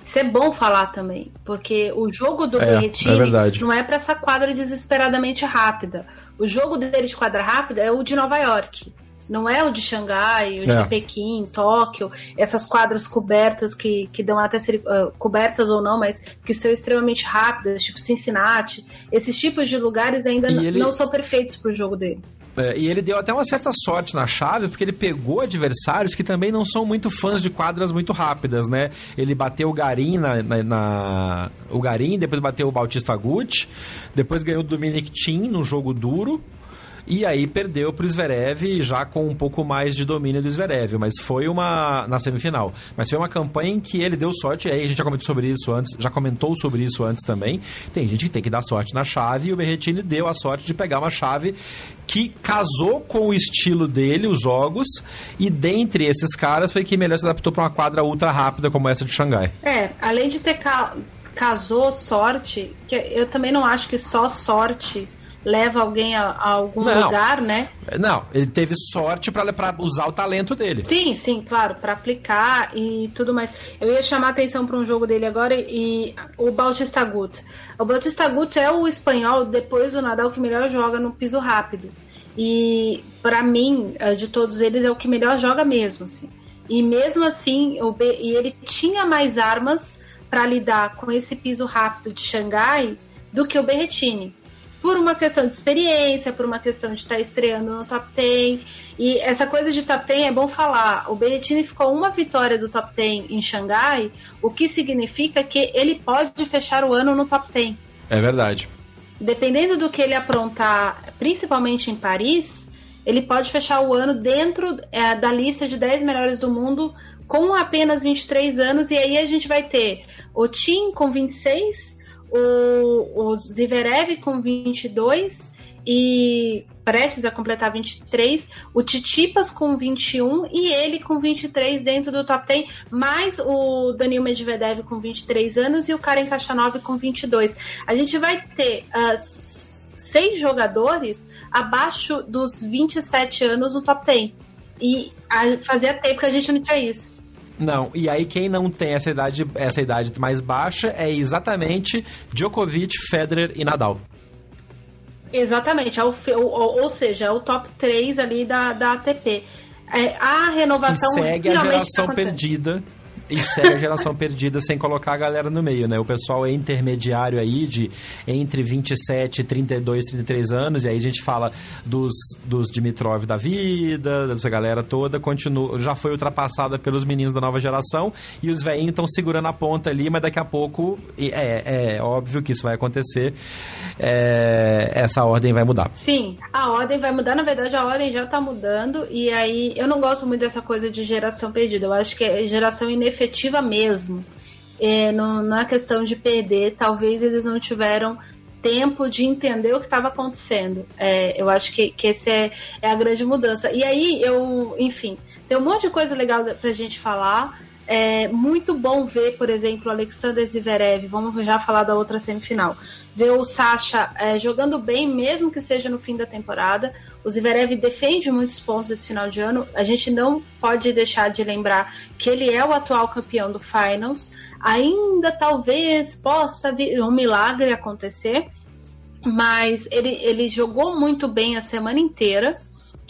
Isso é bom falar também, porque o jogo do é, Berretini é não é para essa quadra desesperadamente rápida. O jogo dele de quadra rápida é o de Nova York. Não é o de Xangai, o de É. Pequim, Tóquio, essas quadras cobertas que, que dão até ser, uh, cobertas ou não, mas que são extremamente rápidas, tipo Cincinnati. Esses tipos de lugares ainda ele- não são perfeitos pro jogo dele. É, e ele deu até uma certa sorte na chave, porque ele pegou adversários que também não são muito fãs de quadras muito rápidas, né? Ele bateu o Garim na, na- na- o Garim, depois bateu o Bautista Agut, depois ganhou o Dominic Thiem no jogo duro. E aí perdeu pro Zverev, já com um pouco mais de domínio do Zverev, mas foi uma na semifinal. Mas foi uma campanha em que ele deu sorte, e aí a gente já comentou sobre isso antes, já comentou sobre isso antes também. Tem gente que tem que dar sorte na chave, e o Berretini deu a sorte de pegar uma chave que casou com o estilo dele, os jogos, e dentre esses caras foi quem melhor se adaptou para uma quadra ultra rápida como essa de Xangai. É, além de ter ca casou sorte, que eu também não acho que só sorte leva alguém a, a algum Não. lugar, né? Não, ele teve sorte para usar o talento dele. Sim, sim, claro, para aplicar e tudo mais. Eu ia chamar a atenção para um jogo dele agora e o Bautista Agut. O Bautista Agut é o espanhol depois do Nadal que melhor joga no piso rápido. E para mim, eh, de todos eles é o que melhor joga mesmo, assim. E mesmo assim, o B- e ele tinha mais armas para lidar com esse piso rápido de Xangai do que o Berretini por uma questão de experiência, por uma questão de estar estreando no top 10. E essa coisa de top 10 é bom falar. O Berrettini ficou uma vitória do top 10 em Xangai, o que significa que ele pode fechar o ano no top 10. É verdade. Dependendo do que ele aprontar, principalmente em Paris, ele pode fechar o ano dentro é, da lista de 10 melhores do mundo com apenas 23 anos. E aí a gente vai ter o Tim com 26, o, o Zverev com 22 e prestes a completar 23, o Titipas com 21 e ele com 23 dentro do top 10, mais o Danil Medvedev com 23 anos e o Karen Khachanov com 22. A gente vai ter s- seis jogadores abaixo dos 27 anos no top 10. E a, fazia tempo que a gente não tinha isso. Não, e aí quem não tem essa idade, essa idade mais baixa é exatamente Djokovic, Federer e Nadal. Exatamente, é o, ou, ou seja, é o top 3 ali da, da ATP. É, a E renovação segue a tá geração perdida. E segue a geração perdida sem colocar a galera no meio, né? O pessoal é intermediário aí de entre 27, 32, 33 anos, e aí a gente fala dos, dos Dimitrov da vida, dessa galera toda, continua, já foi ultrapassada pelos meninos da nova geração, e os velhinhos estão segurando a ponta ali, mas daqui a pouco, é, é óbvio que isso vai acontecer, é, essa ordem vai mudar. Sim, a ordem vai mudar. Na verdade, a ordem já tá mudando. E aí, eu não gosto muito dessa coisa de geração perdida. Eu acho que é geração inefetiva mesmo. É, não, não é questão de perder. Talvez eles não tiveram tempo de entender o que estava acontecendo. É, eu acho que, que essa é, é a grande mudança. E aí, eu, enfim, tem um monte de coisa legal pra gente falar. É muito bom ver, por exemplo, o Alexander Zverev. Vamos já falar da outra semifinal. Ver o Sasha é, jogando bem, mesmo que seja no fim da temporada. O Zverev defende muitos pontos esse final de ano. A gente não pode deixar de lembrar que ele é o atual campeão do Finals. Ainda talvez possa vir um milagre acontecer, mas ele, ele jogou muito bem a semana inteira.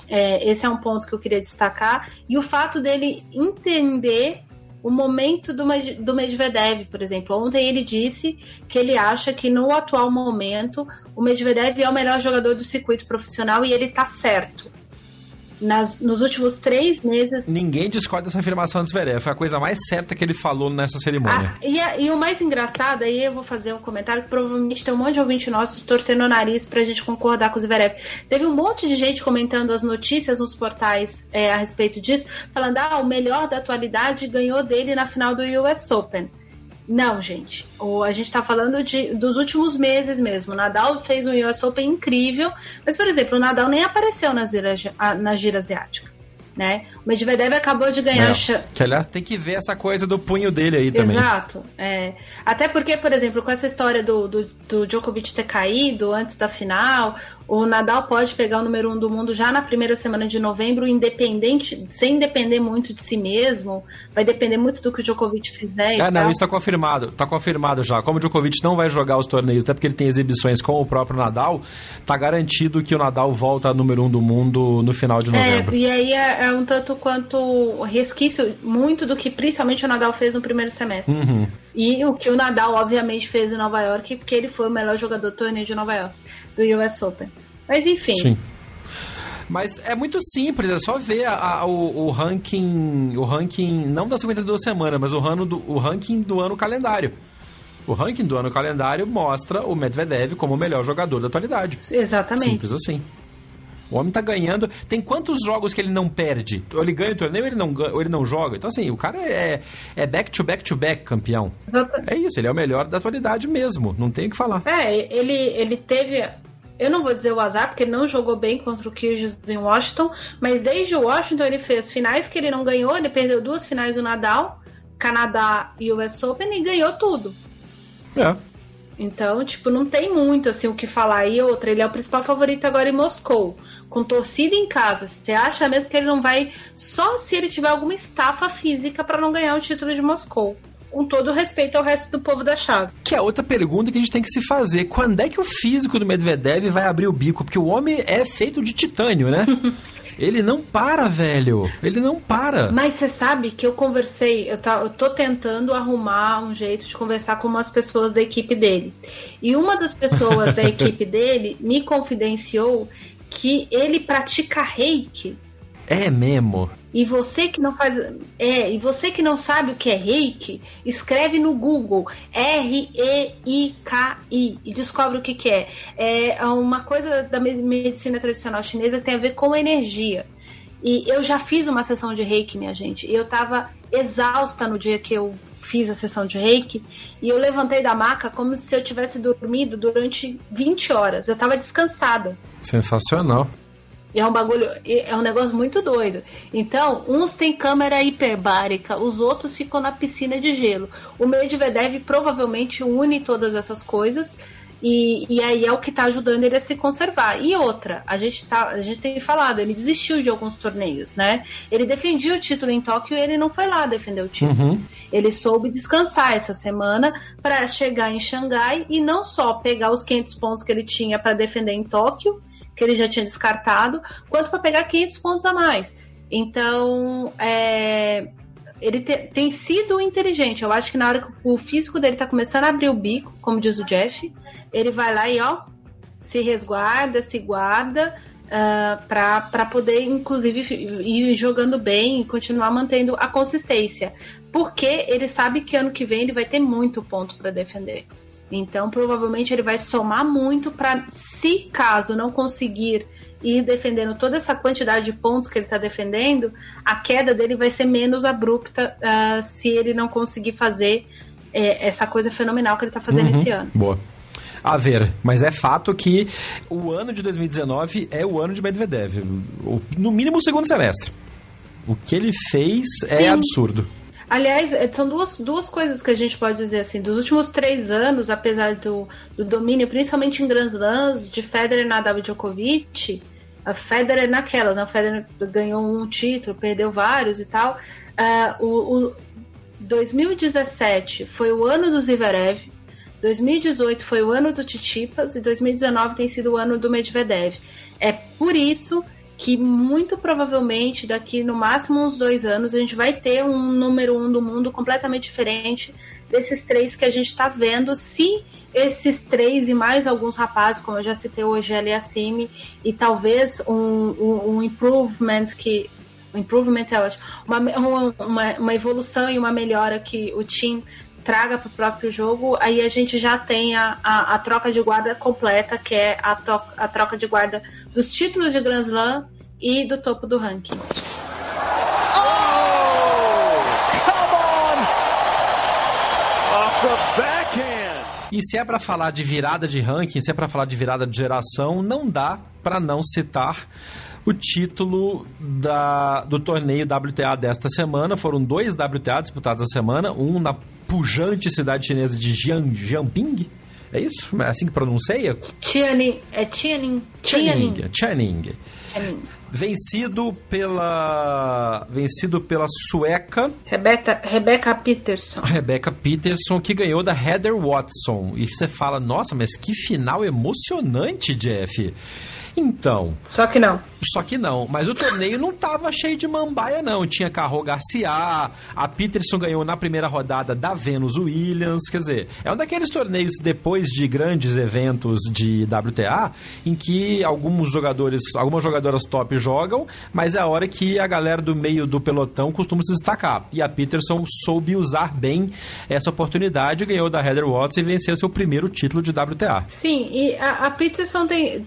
É, esse é um ponto que eu queria destacar. E o fato dele entender o momento do, do Medvedev, por exemplo. Ontem ele disse que ele acha que no atual momento o Medvedev é o melhor jogador do circuito profissional e ele tá certo. Nas, nos últimos três meses. Ninguém discorda dessa afirmação do Zverev. Foi a coisa mais certa que ele falou nessa cerimônia. Ah, e, a, e, o mais engraçado, aí eu vou fazer um comentário que provavelmente tem um monte de ouvinte nosso torcendo o nariz pra gente concordar com o Zverev. Teve um monte de gente comentando as notícias nos portais é, a respeito disso, falando: ah, o melhor da atualidade ganhou dele na final do US Open. Não, gente. O, a gente está falando de, dos últimos meses mesmo. O Nadal fez um US Open incrível, mas, por exemplo, o Nadal nem apareceu na gira, na gira asiática né? O Medvedev acabou de ganhar... É, que, aliás, tem que ver essa coisa do punho dele aí também. Exato. É. Até porque, por exemplo, com essa história do, do, do, Djokovic ter caído antes da final, o Nadal pode pegar o número um do mundo já na primeira semana de novembro, independente, sem depender muito de si mesmo. Vai depender muito do que o Djokovic fizer. Ah, não, isso tá confirmado. Tá confirmado já. Como o Djokovic não vai jogar os torneios, até porque ele tem exibições com o próprio Nadal, tá garantido que o Nadal volta número um do mundo no final de é, novembro. É, e aí é, é um tanto quanto resquício muito do que principalmente o Nadal fez no primeiro semestre. Uhum. E o que o Nadal, obviamente, fez em Nova York, porque ele foi o melhor jogador do torneio de Nova York, do US Open. Mas enfim. Sim. Mas é muito simples, é só ver a, a, o, o, ranking. O ranking, não da 52 semanas, mas o, ano do, o ranking do ano calendário. O ranking do ano calendário mostra o Medvedev como o melhor jogador da atualidade. Exatamente. Simples assim. O homem tá ganhando. Tem quantos jogos que ele não perde? Ou ele ganha o torneio ou ele não, ou ele não joga? Então, assim, o cara é, é back to back to back campeão. Exatamente. É isso, ele é o melhor da atualidade mesmo. Não tem o que falar. É, ele, ele teve. Eu não vou dizer o azar, porque ele não jogou bem contra o Kyrgios em Washington, mas desde o Washington ele fez finais que ele não ganhou, ele perdeu duas finais do Nadal, Canadá e US Open e ganhou tudo. É. Então, tipo, não tem muito assim o que falar. E outra, ele é o principal favorito agora em Moscou, com torcida em casa. Você acha mesmo que ele não vai só se ele tiver alguma estafa física para não ganhar o título de Moscou? Com todo respeito ao resto do povo da chave. Que é outra pergunta que a gente tem que se fazer. Quando é que o físico do Medvedev vai abrir o bico? Porque o homem é feito de titânio, né? Ele não para, velho. Ele não para. Mas você sabe que eu conversei, eu, tá, eu tô tentando arrumar um jeito de conversar com umas pessoas da equipe dele. E uma das pessoas da equipe dele me confidenciou que ele pratica reiki. É mesmo? E você que não faz. É, e você que não sabe o que é reiki, escreve no Google R-E-I-K-I e descobre o que, que é. É uma coisa da medicina tradicional chinesa que tem a ver com energia. E eu já fiz uma sessão de reiki, minha gente. E eu tava exausta no dia que eu fiz a sessão de reiki. E eu levantei da maca como se eu tivesse dormido durante 20 horas. Eu tava descansada. Sensacional. E é um bagulho, é um negócio muito doido. Então, uns têm câmera hiperbárica, os outros ficam na piscina de gelo. O Medvedev provavelmente une todas essas coisas e, e aí é o que está ajudando ele a se conservar. E outra, a gente, tá, a gente tem falado, ele desistiu de alguns torneios, né? Ele defendia o título em Tóquio e ele não foi lá defender o título. Uhum. Ele soube descansar essa semana para chegar em Xangai e não só pegar os 500 pontos que ele tinha para defender em Tóquio que ele já tinha descartado, quanto para pegar 500 pontos a mais. Então, é, ele te, tem sido inteligente. Eu acho que na hora que o físico dele tá começando a abrir o bico, como diz o Jeff, ele vai lá e ó, se resguarda, se guarda. Uh, para poder, inclusive, ir jogando bem e continuar mantendo a consistência. Porque ele sabe que ano que vem ele vai ter muito ponto para defender. Então, provavelmente ele vai somar muito para, se caso não conseguir ir defendendo toda essa quantidade de pontos que ele está defendendo, a queda dele vai ser menos abrupta uh, se ele não conseguir fazer é, essa coisa fenomenal que ele está fazendo uhum, esse ano. Boa. A ver, mas é fato que o ano de 2019 é o ano de Medvedev. No mínimo o segundo semestre. O que ele fez é Sim. é absurdo. Aliás, é, são duas, duas coisas que a gente pode dizer assim. Dos últimos três anos, apesar do, do domínio, principalmente em Grand Slams, de Federer, Nadal e Djokovic, a Federer naquelas, né? O Federer ganhou um título, perdeu vários e tal. Uh, o, o 2017 foi o ano do Zverev, 2018 foi o ano do Titipas e 2019 tem sido o ano do Medvedev. É por isso que muito provavelmente daqui no máximo uns dois anos a gente vai ter um número um do mundo completamente diferente desses três que a gente está vendo, se esses três e mais alguns rapazes, como eu já citei hoje, ali acima, e talvez um, um, um improvement que. Improvement é ótimo. Uma, uma, uma evolução e uma melhora que o time traga para o próprio jogo, aí a gente já tem a, a, a, troca de guarda completa, que é a, to, a troca de guarda dos títulos de Grand Slam e do topo do ranking. E se é para falar de virada de ranking, se é para falar de virada de geração, não dá para não citar o título da, do torneio WTA desta semana. Foram dois WTA disputados a semana, um na pujante cidade chinesa de Jiang, Jiangping. É isso? É assim que pronuncia? Tianjin. É. Tianjin. Tianjin. Vencido pela vencido pela sueca Rebecca, Rebecca Peterson. Rebecca Peterson que ganhou da Heather Watson. E você fala, nossa, mas que final emocionante, Jeff. Então. Só que não. Só que não. Mas o torneio não tava cheio de mambaia, não. Tinha Carro Garcia, a Peterson ganhou na primeira rodada da Venus Williams. Quer dizer, é um daqueles torneios depois de grandes eventos de WTA em que alguns jogadores, algumas jogadoras top jogam, mas é a hora que a galera do meio do pelotão costuma se destacar. E a Peterson soube usar bem essa oportunidade, ganhou da Heather Watts e venceu seu primeiro título de WTA. Sim, e a, a Peterson tem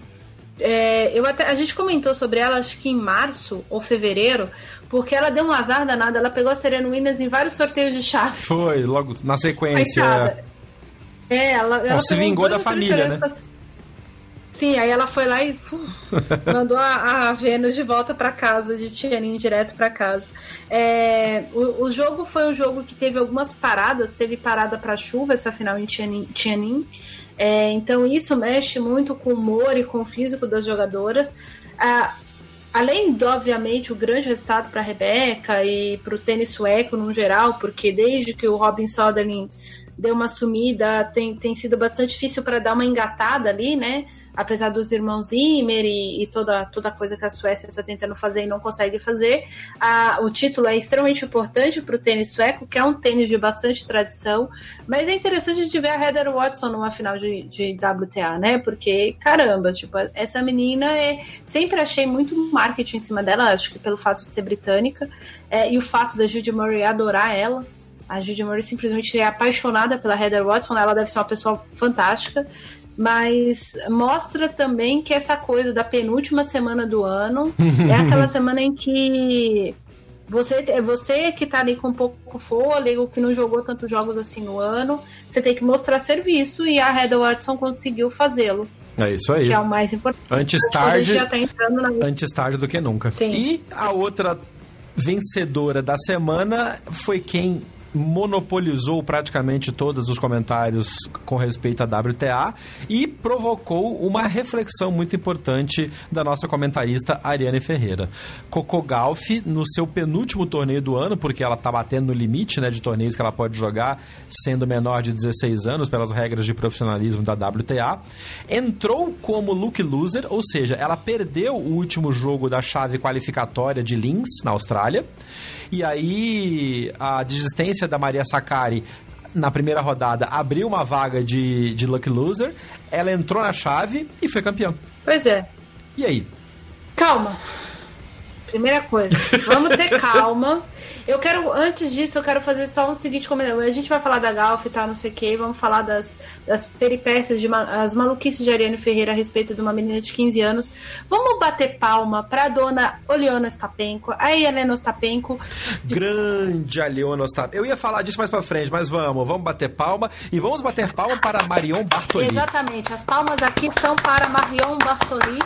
é, eu até, a gente comentou sobre ela, acho que em março ou fevereiro, porque ela deu um azar danado. Ela pegou a Serena Williams em vários sorteios de chave. Foi, logo na sequência. Coitada. É, ela, ela se vingou da família, né? Pra... Sim, aí ela foi lá e mandou a, a, Vênus de volta para casa, de Tianin direto para casa. É, o, o, jogo foi um jogo que teve algumas paradas, teve parada para chuva essa final em Tianin, Tianin é, então isso mexe muito com o humor e com o físico das jogadoras. Ah, além de, obviamente, o grande resultado para a Rebeca e para o tênis sueco no geral, porque desde que o Robin Soderling deu uma sumida, tem, tem sido bastante difícil para dar uma engatada ali, né? Apesar dos irmãos Zimmer e, e, toda, toda coisa que a Suécia está tentando fazer e não consegue fazer, a, o título é extremamente importante para o tênis sueco, que é um tênis de bastante tradição, mas é interessante de ver a Heather Watson numa final de, de WTA, né? Porque, caramba, tipo, essa menina é. Sempre achei muito marketing em cima dela, acho que pelo fato de ser britânica, é, e o fato da Judy Murray adorar ela. A Judy Murray simplesmente é apaixonada pela Heather Watson, ela deve ser uma pessoa fantástica mas mostra também que essa coisa da penúltima semana do ano é aquela semana em que você, você que tá ali com pouco fôlego, que não jogou tantos jogos assim no ano, você tem que mostrar serviço e a Heather Watson conseguiu fazê-lo. É isso aí. Que é o mais importante. Antes tarde, tá na... antes tarde do que nunca. Sim. E a outra vencedora da semana foi quem monopolizou praticamente todos os comentários com respeito à WTA e provocou uma reflexão muito importante da nossa comentarista Ariane Ferreira. Coco Gauff, no seu penúltimo torneio do ano, porque ela está batendo no limite né, de torneios que ela pode jogar, sendo menor de 16 anos, pelas regras de profissionalismo da WTA, entrou como look loser, ou seja, ela perdeu o último jogo da chave qualificatória de Linz, na Austrália, e aí a desistência da Maria Sakari na primeira rodada abriu uma vaga de, de Lucky Loser, ela entrou na chave e foi campeã. Pois é. E aí? Calma. Primeira coisa, vamos ter calma. Eu quero, antes disso, eu quero fazer só um seguinte comentário. A gente vai falar da Galf e tal, não sei o que, vamos falar das, das peripécias, de as maluquices de Ariane Ferreira a respeito de uma menina de 15 anos. Vamos bater palma pra dona Oleona Stapenko, a Helena Stapenko. De... Grande Aliona Stapenko. Eu ia falar disso mais pra frente, mas vamos, vamos bater palma e vamos bater palma para Marion Bartoli. Exatamente, as palmas aqui são para Marion Bartoli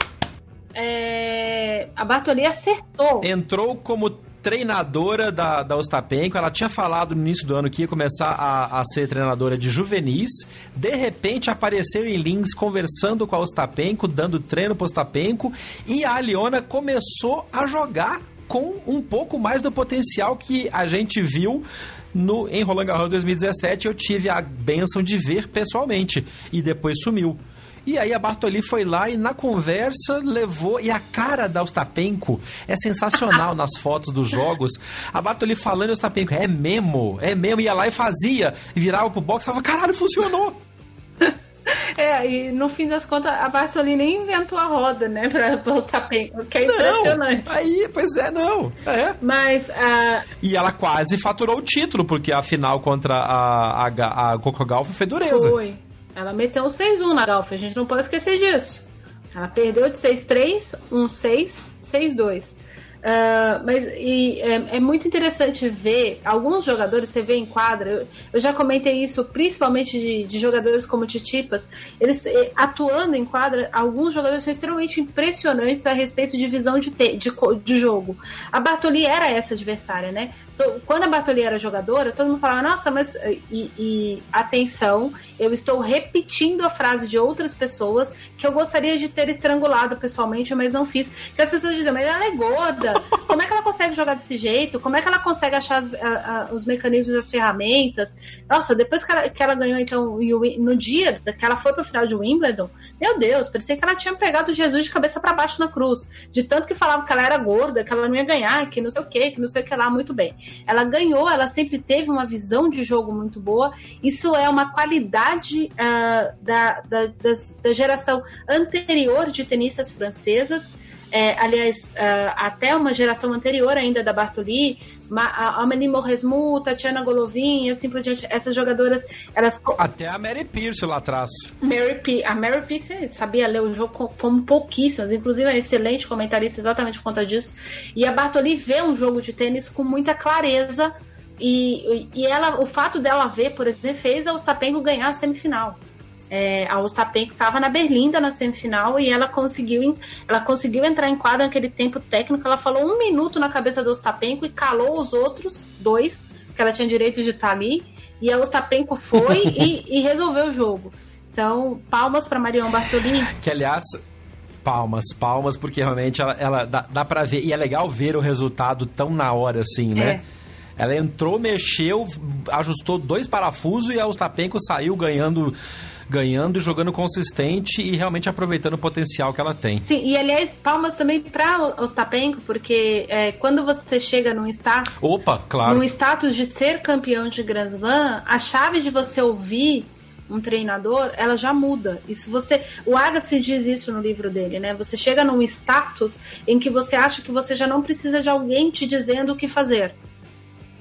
é, a Bartoli acertou. Entrou como treinadora da, da Ostapenko. Ela tinha falado no início do ano que ia começar a, a ser treinadora de juvenis. De repente apareceu em Linz conversando com a Ostapenko, dando treino para Ostapenko. E a Aliona começou a jogar com um pouco mais do potencial que a gente viu no em Roland Garros 2017. Eu tive a benção de ver pessoalmente e depois sumiu. E aí a Bartoli foi lá e na conversa levou. E a cara da Ostapenko é sensacional nas fotos dos jogos. A Bartoli falando e Ostapenko, é mesmo, é mesmo. Ia lá e fazia, e virava pro box e falava, caralho, funcionou. É, e no fim das contas, a Bartoli nem inventou a roda, né, pra, pra Ostapenko, que é não, impressionante. Aí, pois é, não. É. Mas a. E ela quase faturou o título, porque a final contra a, a, a Coco Golf foi dureza. Foi. Ela meteu um 6-1 na Golf, a gente não pode esquecer disso. Ela perdeu de 6-3, 1-6, 6-2. Uh, mas e, é, é, muito interessante ver alguns jogadores, você vê em quadra, eu, eu já comentei isso principalmente de, de jogadores como Titipas, eles atuando em quadra, alguns jogadores são extremamente impressionantes a respeito de visão de, te, de, de jogo. A Bartoli era essa adversária, né? Quando a Bartoli era jogadora, todo mundo falava, nossa, mas. E, e, atenção, eu estou repetindo a frase de outras pessoas que eu gostaria de ter estrangulado pessoalmente, mas não fiz. Que as pessoas diziam, mas ela é gorda, como é que ela consegue jogar desse jeito? Como é que ela consegue achar as, a, a, os mecanismos, as ferramentas? Nossa, depois que ela, que ela ganhou, então, no dia que ela foi para o final de Wimbledon, meu Deus, parecia que ela tinha pegado Jesus de cabeça para baixo na cruz. De tanto que falava que ela era gorda, que ela não ia ganhar, que não sei o que, que não sei o que lá, muito bem. Ela ganhou, ela sempre teve uma visão de jogo muito boa. Isso é uma qualidade uh, da, da, da geração anterior de tenistas francesas. É, aliás, uh, até uma geração anterior ainda da Bartoli, a Amelie Moresmu, Tatiana Golovin assim por diante, essas jogadoras, elas... Até a Mary Pierce lá atrás. Mary P a Mary Pierce sabia ler o jogo como pouquíssimas, inclusive é excelente comentarista exatamente por conta disso, e a Bartoli vê um jogo de tênis com muita clareza, e, e ela, o fato dela ver, por exemplo, fez a Ostapenko ganhar a semifinal. É, a Ostapenko estava na Berlinda na semifinal e ela conseguiu, ela conseguiu entrar em quadra naquele tempo técnico. Ela falou um minuto na cabeça da Ostapenko e calou os outros dois, que ela tinha direito de estar ali. E a Ostapenko foi e, e resolveu o jogo. Então, palmas para Marion Bartolini. Que, aliás, palmas, palmas, porque realmente ela, ela dá, dá para ver. E é legal ver o resultado tão na hora assim, né? É. Ela entrou, mexeu, ajustou dois parafusos e a Ostapenko saiu ganhando ganhando, jogando consistente e realmente aproveitando o potencial que ela tem. Sim, e aliás, palmas também para Ostapenko, porque é, quando você chega num status, Opa, claro. num status de ser campeão de Grand Slam, a chave de você ouvir um treinador, ela já muda. Isso você, o Agassi diz isso no livro dele, né? Você chega num status em que você acha que você já não precisa de alguém te dizendo o que fazer.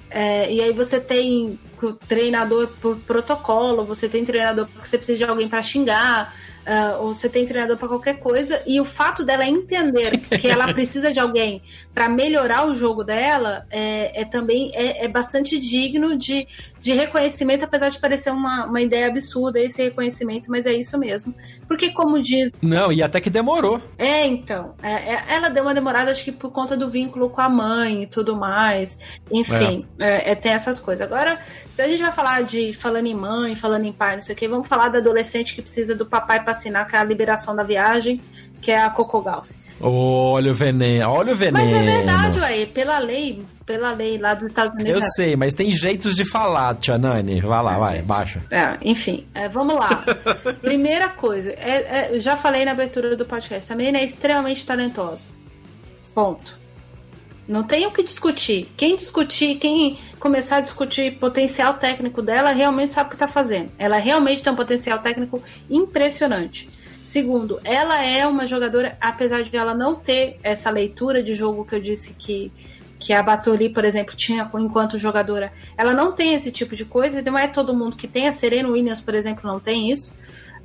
É, e aí você tem treinador por protocolo, você tem treinador porque você precisa de alguém para xingar, uh, ou você tem treinador para qualquer coisa, e o fato dela entender que ela precisa de alguém para melhorar o jogo dela é, é também é, é, bastante digno de, de reconhecimento, apesar de parecer uma, uma ideia absurda esse reconhecimento, mas é isso mesmo. Porque, como diz. Não, e até que demorou. É, então. É, é ela deu uma demorada, acho que por conta do vínculo com a mãe e tudo mais. Enfim, é. é. é tem essas coisas. Agora, se a gente vai falar de falando em mãe, falando em pai, não sei o que, vamos falar da adolescente que precisa do papai para assinar que é a liberação da viagem, que é a Coco Golf. Olha o veneno, olha o veneno. Mas é verdade, ué, pela lei, pela lei lá dos Estados Unidos. Eu é sei, mas tem jeitos de falar, Tia Nani. Vai lá, é, vai, gente. baixa. É, enfim, é, vamos lá. Primeira coisa, é, já falei na abertura do podcast, a menina é extremamente talentosa. Ponto. Não tem o que discutir. Quem discutir, quem começar a discutir potencial técnico dela, realmente sabe o que está fazendo. Ela realmente tem um potencial técnico impressionante. Segundo, ela é uma jogadora, apesar de ela não ter essa leitura de jogo que eu disse que, que a Batoli, por exemplo, tinha enquanto jogadora, ela não tem esse tipo de coisa, não é todo mundo que tem. A Serena Williams, por exemplo, não tem isso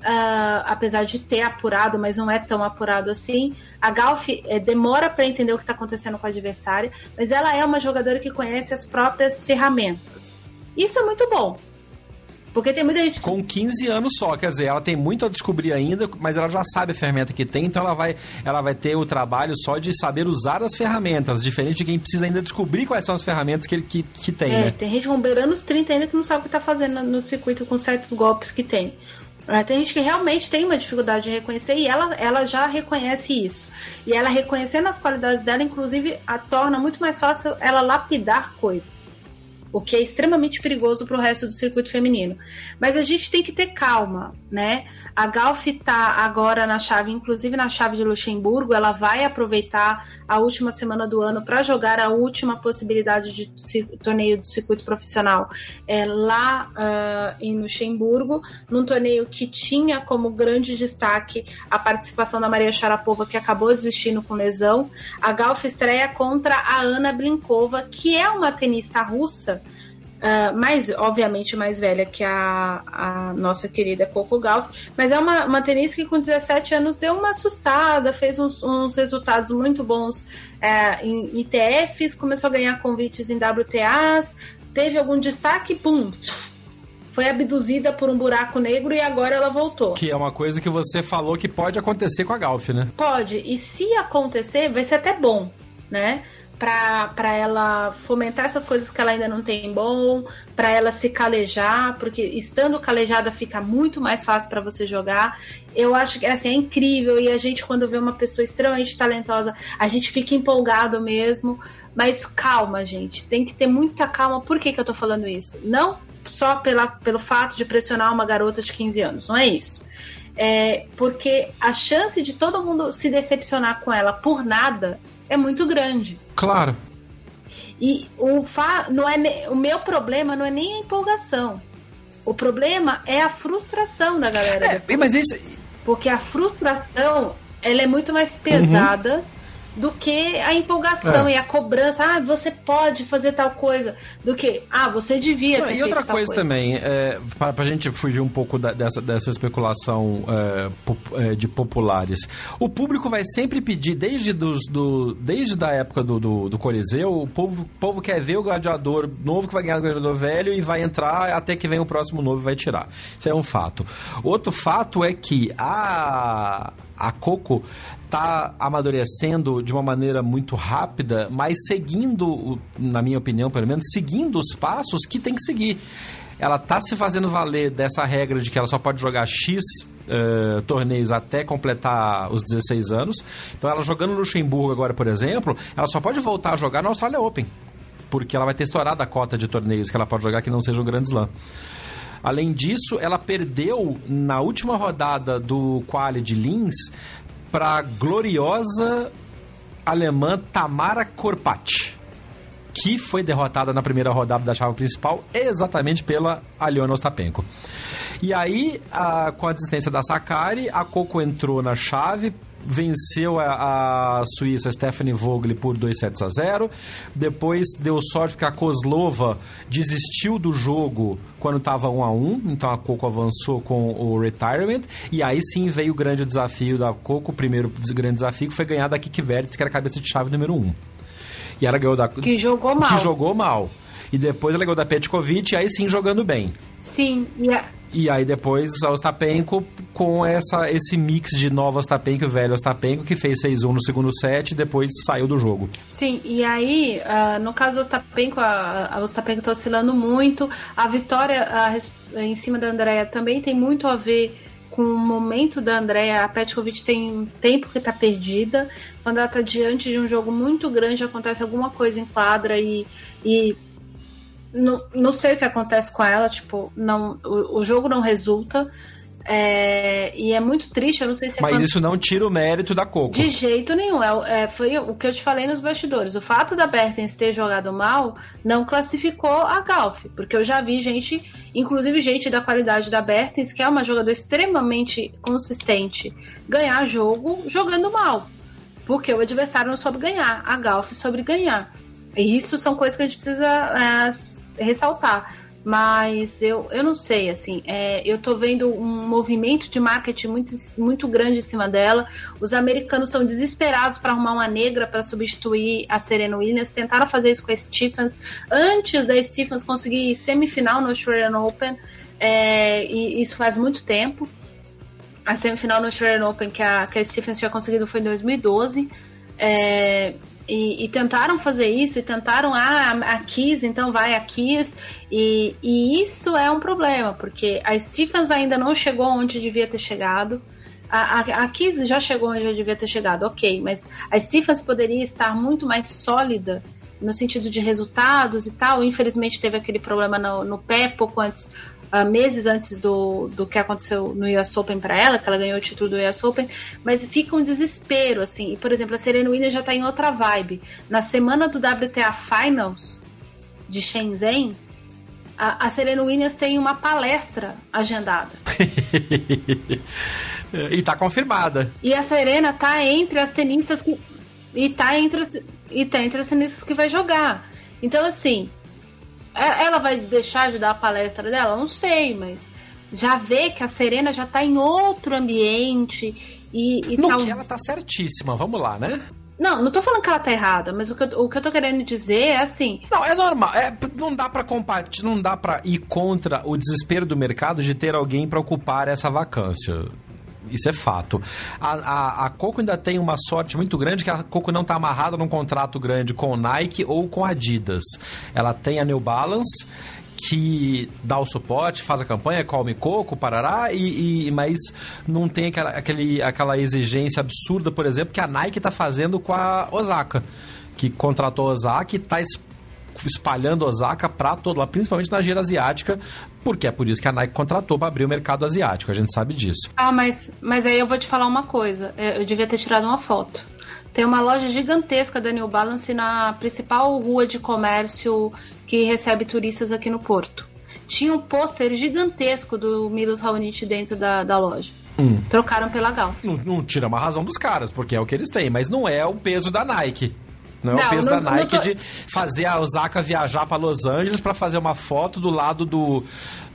uh, apesar de ter apurado, mas não é tão apurado assim. A Galf é, demora para entender o que está acontecendo com a adversária, mas ela é uma jogadora que conhece as próprias ferramentas. Isso é muito bom. Porque tem muita gente. Com 15 anos só, quer dizer, ela tem muito a descobrir ainda, mas ela já sabe a ferramenta que tem, então ela vai, ela vai ter o trabalho só de saber usar as ferramentas, diferente de quem precisa ainda descobrir quais são as ferramentas que, que, que tem. É, né? tem gente com beirando os 30 ainda que não sabe o que está fazendo no circuito com certos golpes que tem. Tem gente que realmente tem uma dificuldade de reconhecer e ela, ela já reconhece isso. E ela reconhecendo as qualidades dela, inclusive, a torna muito mais fácil ela lapidar coisas o que é extremamente perigoso para o resto do circuito feminino. Mas a gente tem que ter calma, né? A Galf está agora na chave, inclusive na chave de Luxemburgo, ela vai aproveitar a última semana do ano para jogar a última possibilidade de torneio do circuito profissional é, lá uh, em Luxemburgo, num torneio que tinha como grande destaque a participação da Maria Sharapova, que acabou desistindo com lesão. A Galf estreia contra a Ana Blinkova, que é uma tenista russa Uh, mais, obviamente, mais velha que a, a nossa querida Coco Gauss, mas é uma, uma tenista que com 17 anos deu uma assustada, fez uns, uns resultados muito bons uh, em ITFs, começou a ganhar convites em WTAs, teve algum destaque, pum, foi abduzida por um buraco negro e agora ela voltou. Que é uma coisa que você falou que pode acontecer com a Galf, né? Pode, e se acontecer, vai ser até bom, né? Para ela fomentar essas coisas que ela ainda não tem bom, para ela se calejar, porque estando calejada fica muito mais fácil para você jogar. Eu acho que assim, é incrível e a gente quando vê uma pessoa extremamente talentosa, a gente fica empolgado mesmo, mas calma, gente, tem que ter muita calma. Por que, que eu tô falando isso? Não só pela, pelo fato de pressionar uma garota de 15 anos, não é isso. É porque a chance de todo mundo se decepcionar com ela por nada é muito grande. Claro. E o, fa não é o meu problema não é nem a empolgação. O problema é a frustração da galera. É, mas esse... Porque a frustração ela é muito mais pesada. Uhum do que a empolgação é. e a cobrança. Ah, você pode fazer tal coisa. Do que, ah, você devia ter E outra coisa, coisa, também, é, para a gente fugir um pouco da, dessa, dessa especulação é, pop, é, de populares, o público vai sempre pedir, desde, dos, do, desde a época do, do, do Coliseu, o povo, o povo quer ver o gladiador novo que vai ganhar o gladiador velho e vai entrar até que vem o próximo novo e vai tirar. Isso é um fato. Outro fato é que a, a Coco está amadurecendo de uma maneira muito rápida, mas seguindo, na minha opinião, pelo menos, seguindo os passos que tem que seguir. Ela está se fazendo valer dessa regra de que ela só pode jogar X uh, torneios até completar os 16 anos. Então, ela jogando no Luxemburgo agora, por exemplo, ela só pode voltar a jogar no Australia Open. Porque ela vai ter estourado a cota de torneios que ela pode jogar que não sejam um Grand Slam. Além disso, ela perdeu na última rodada do quali de Linz para gloriosa alemã Tamara Korpat, que foi derrotada na primeira rodada da chave principal exatamente pela Aliona Ostapenko. E aí, a, com a desistência da Sakari, a Coco entrou na chave, venceu a, a Suíça Stephanie Vogel por 2 sets a 0. Depois deu sorte porque a Kozlova desistiu do jogo quando estava 1 a 1, então a Coco avançou com o retirement e aí sim veio o grande desafio da Coco, o primeiro grande desafio que foi ganhar da Kiki Bertz, que era a cabeça de chave número 1. E ela ganhou da que jogou mal. Que jogou mal. E depois ela ganhou da Petkovic, aí sim jogando bem. Sim, e a, e aí depois a Ostapenko com essa, esse mix de nova Ostapenko e velho Ostapenko, que fez 6-1 no segundo set e depois saiu do jogo. Sim, e aí, uh, no caso do Ostapenko, a, a Ostapenko está oscilando muito. A vitória a, em cima da Andrea também tem muito a ver com o momento da Andrea. A Petkovic tem um tempo que está perdida. Quando ela está diante de um jogo muito grande, acontece alguma coisa em quadra e, e não, não sei o que acontece com ela, tipo, não, o, o jogo não resulta. É, e é muito triste, eu não sei se é Mas quando... isso não tira o mérito da Coco. De jeito nenhum. É, é, foi o que eu te falei nos bastidores. O fato da Bertens ter jogado mal não classificou a Galf. Porque eu já vi gente, inclusive gente da qualidade da Bertens, que é uma jogadora extremamente consistente, ganhar jogo jogando mal. Porque o adversário não soube ganhar. A Galf soube ganhar. E isso são coisas que a gente precisa é, ressaltar. Mas eu, eu não sei, assim, é, eu tô vendo um movimento de marketing muito, muito grande em cima dela. Os americanos estão desesperados para arrumar uma negra para substituir a Serena Williams. Tentaram fazer isso com a Stephens antes da Stephens conseguir semifinal no Australian Open. É, e isso faz muito tempo. A semifinal no Australian Open que a, que a Stephens tinha conseguido foi em 2012. É, e, e, tentaram fazer isso, e tentaram, ah, a Kiss, então vai a Kiss, e, e isso é um problema, porque a Stephens ainda não chegou onde devia ter chegado, a, a, a Kiss já chegou onde já devia ter chegado, ok, mas a Stephens poderia estar muito mais sólida no sentido de resultados e tal, infelizmente teve aquele problema no, no pé pouco antes, uh, meses antes do, do que aconteceu no US Open para ela, que ela ganhou o título do US Open, mas fica um desespero, assim. E, por exemplo, a Serena Williams já tá em outra vibe. Na semana do WTA Finals de Shenzhen, a, a Serena Williams tem uma palestra agendada. e tá confirmada. E a Serena tá entre as tenistas que. E tá entre as, e tá entre as tenistas que vai jogar. Então, assim, ela vai deixar de dar a palestra dela? Não sei, mas já vê que a Serena já tá em outro ambiente e, e no que ela tá certíssima, vamos lá, né? Não, não tô falando que ela tá errada, mas o que, eu, o que eu tô querendo dizer é assim. Não, é normal. É, não dá para compartilhar, não dá para ir contra o desespero do mercado de ter alguém para ocupar essa vacância. Isso é fato. A, a, a, Coco ainda tem uma sorte muito grande que a Coco não está amarrada num contrato grande com Nike ou com Adidas. Ela tem a New Balance que dá o suporte, faz a campanha, come coco, parará, e, e, mas não tem aquela, aquele, aquela exigência absurda, por exemplo, que a Nike está fazendo com a Osaka, que contratou a Osaka e está espalhando Osaka para todo lá, principalmente na gira asiática, porque é por isso que a Nike contratou para abrir o mercado asiático, a gente sabe disso. Ah, mas, mas aí eu vou te falar uma coisa, eu devia ter tirado uma foto. Tem uma loja gigantesca da New Balance na principal rua de comércio que recebe turistas aqui no Porto. Tinha um pôster gigantesco do Milos Raonic dentro da, da loja. Hum. Trocaram pela Galf. Não, não tira uma razão dos caras, porque é o que eles têm, mas não é o peso da Nike. Não é o peso não, da Nike tô... de fazer a Osaka viajar para Los Angeles para fazer uma foto do lado do,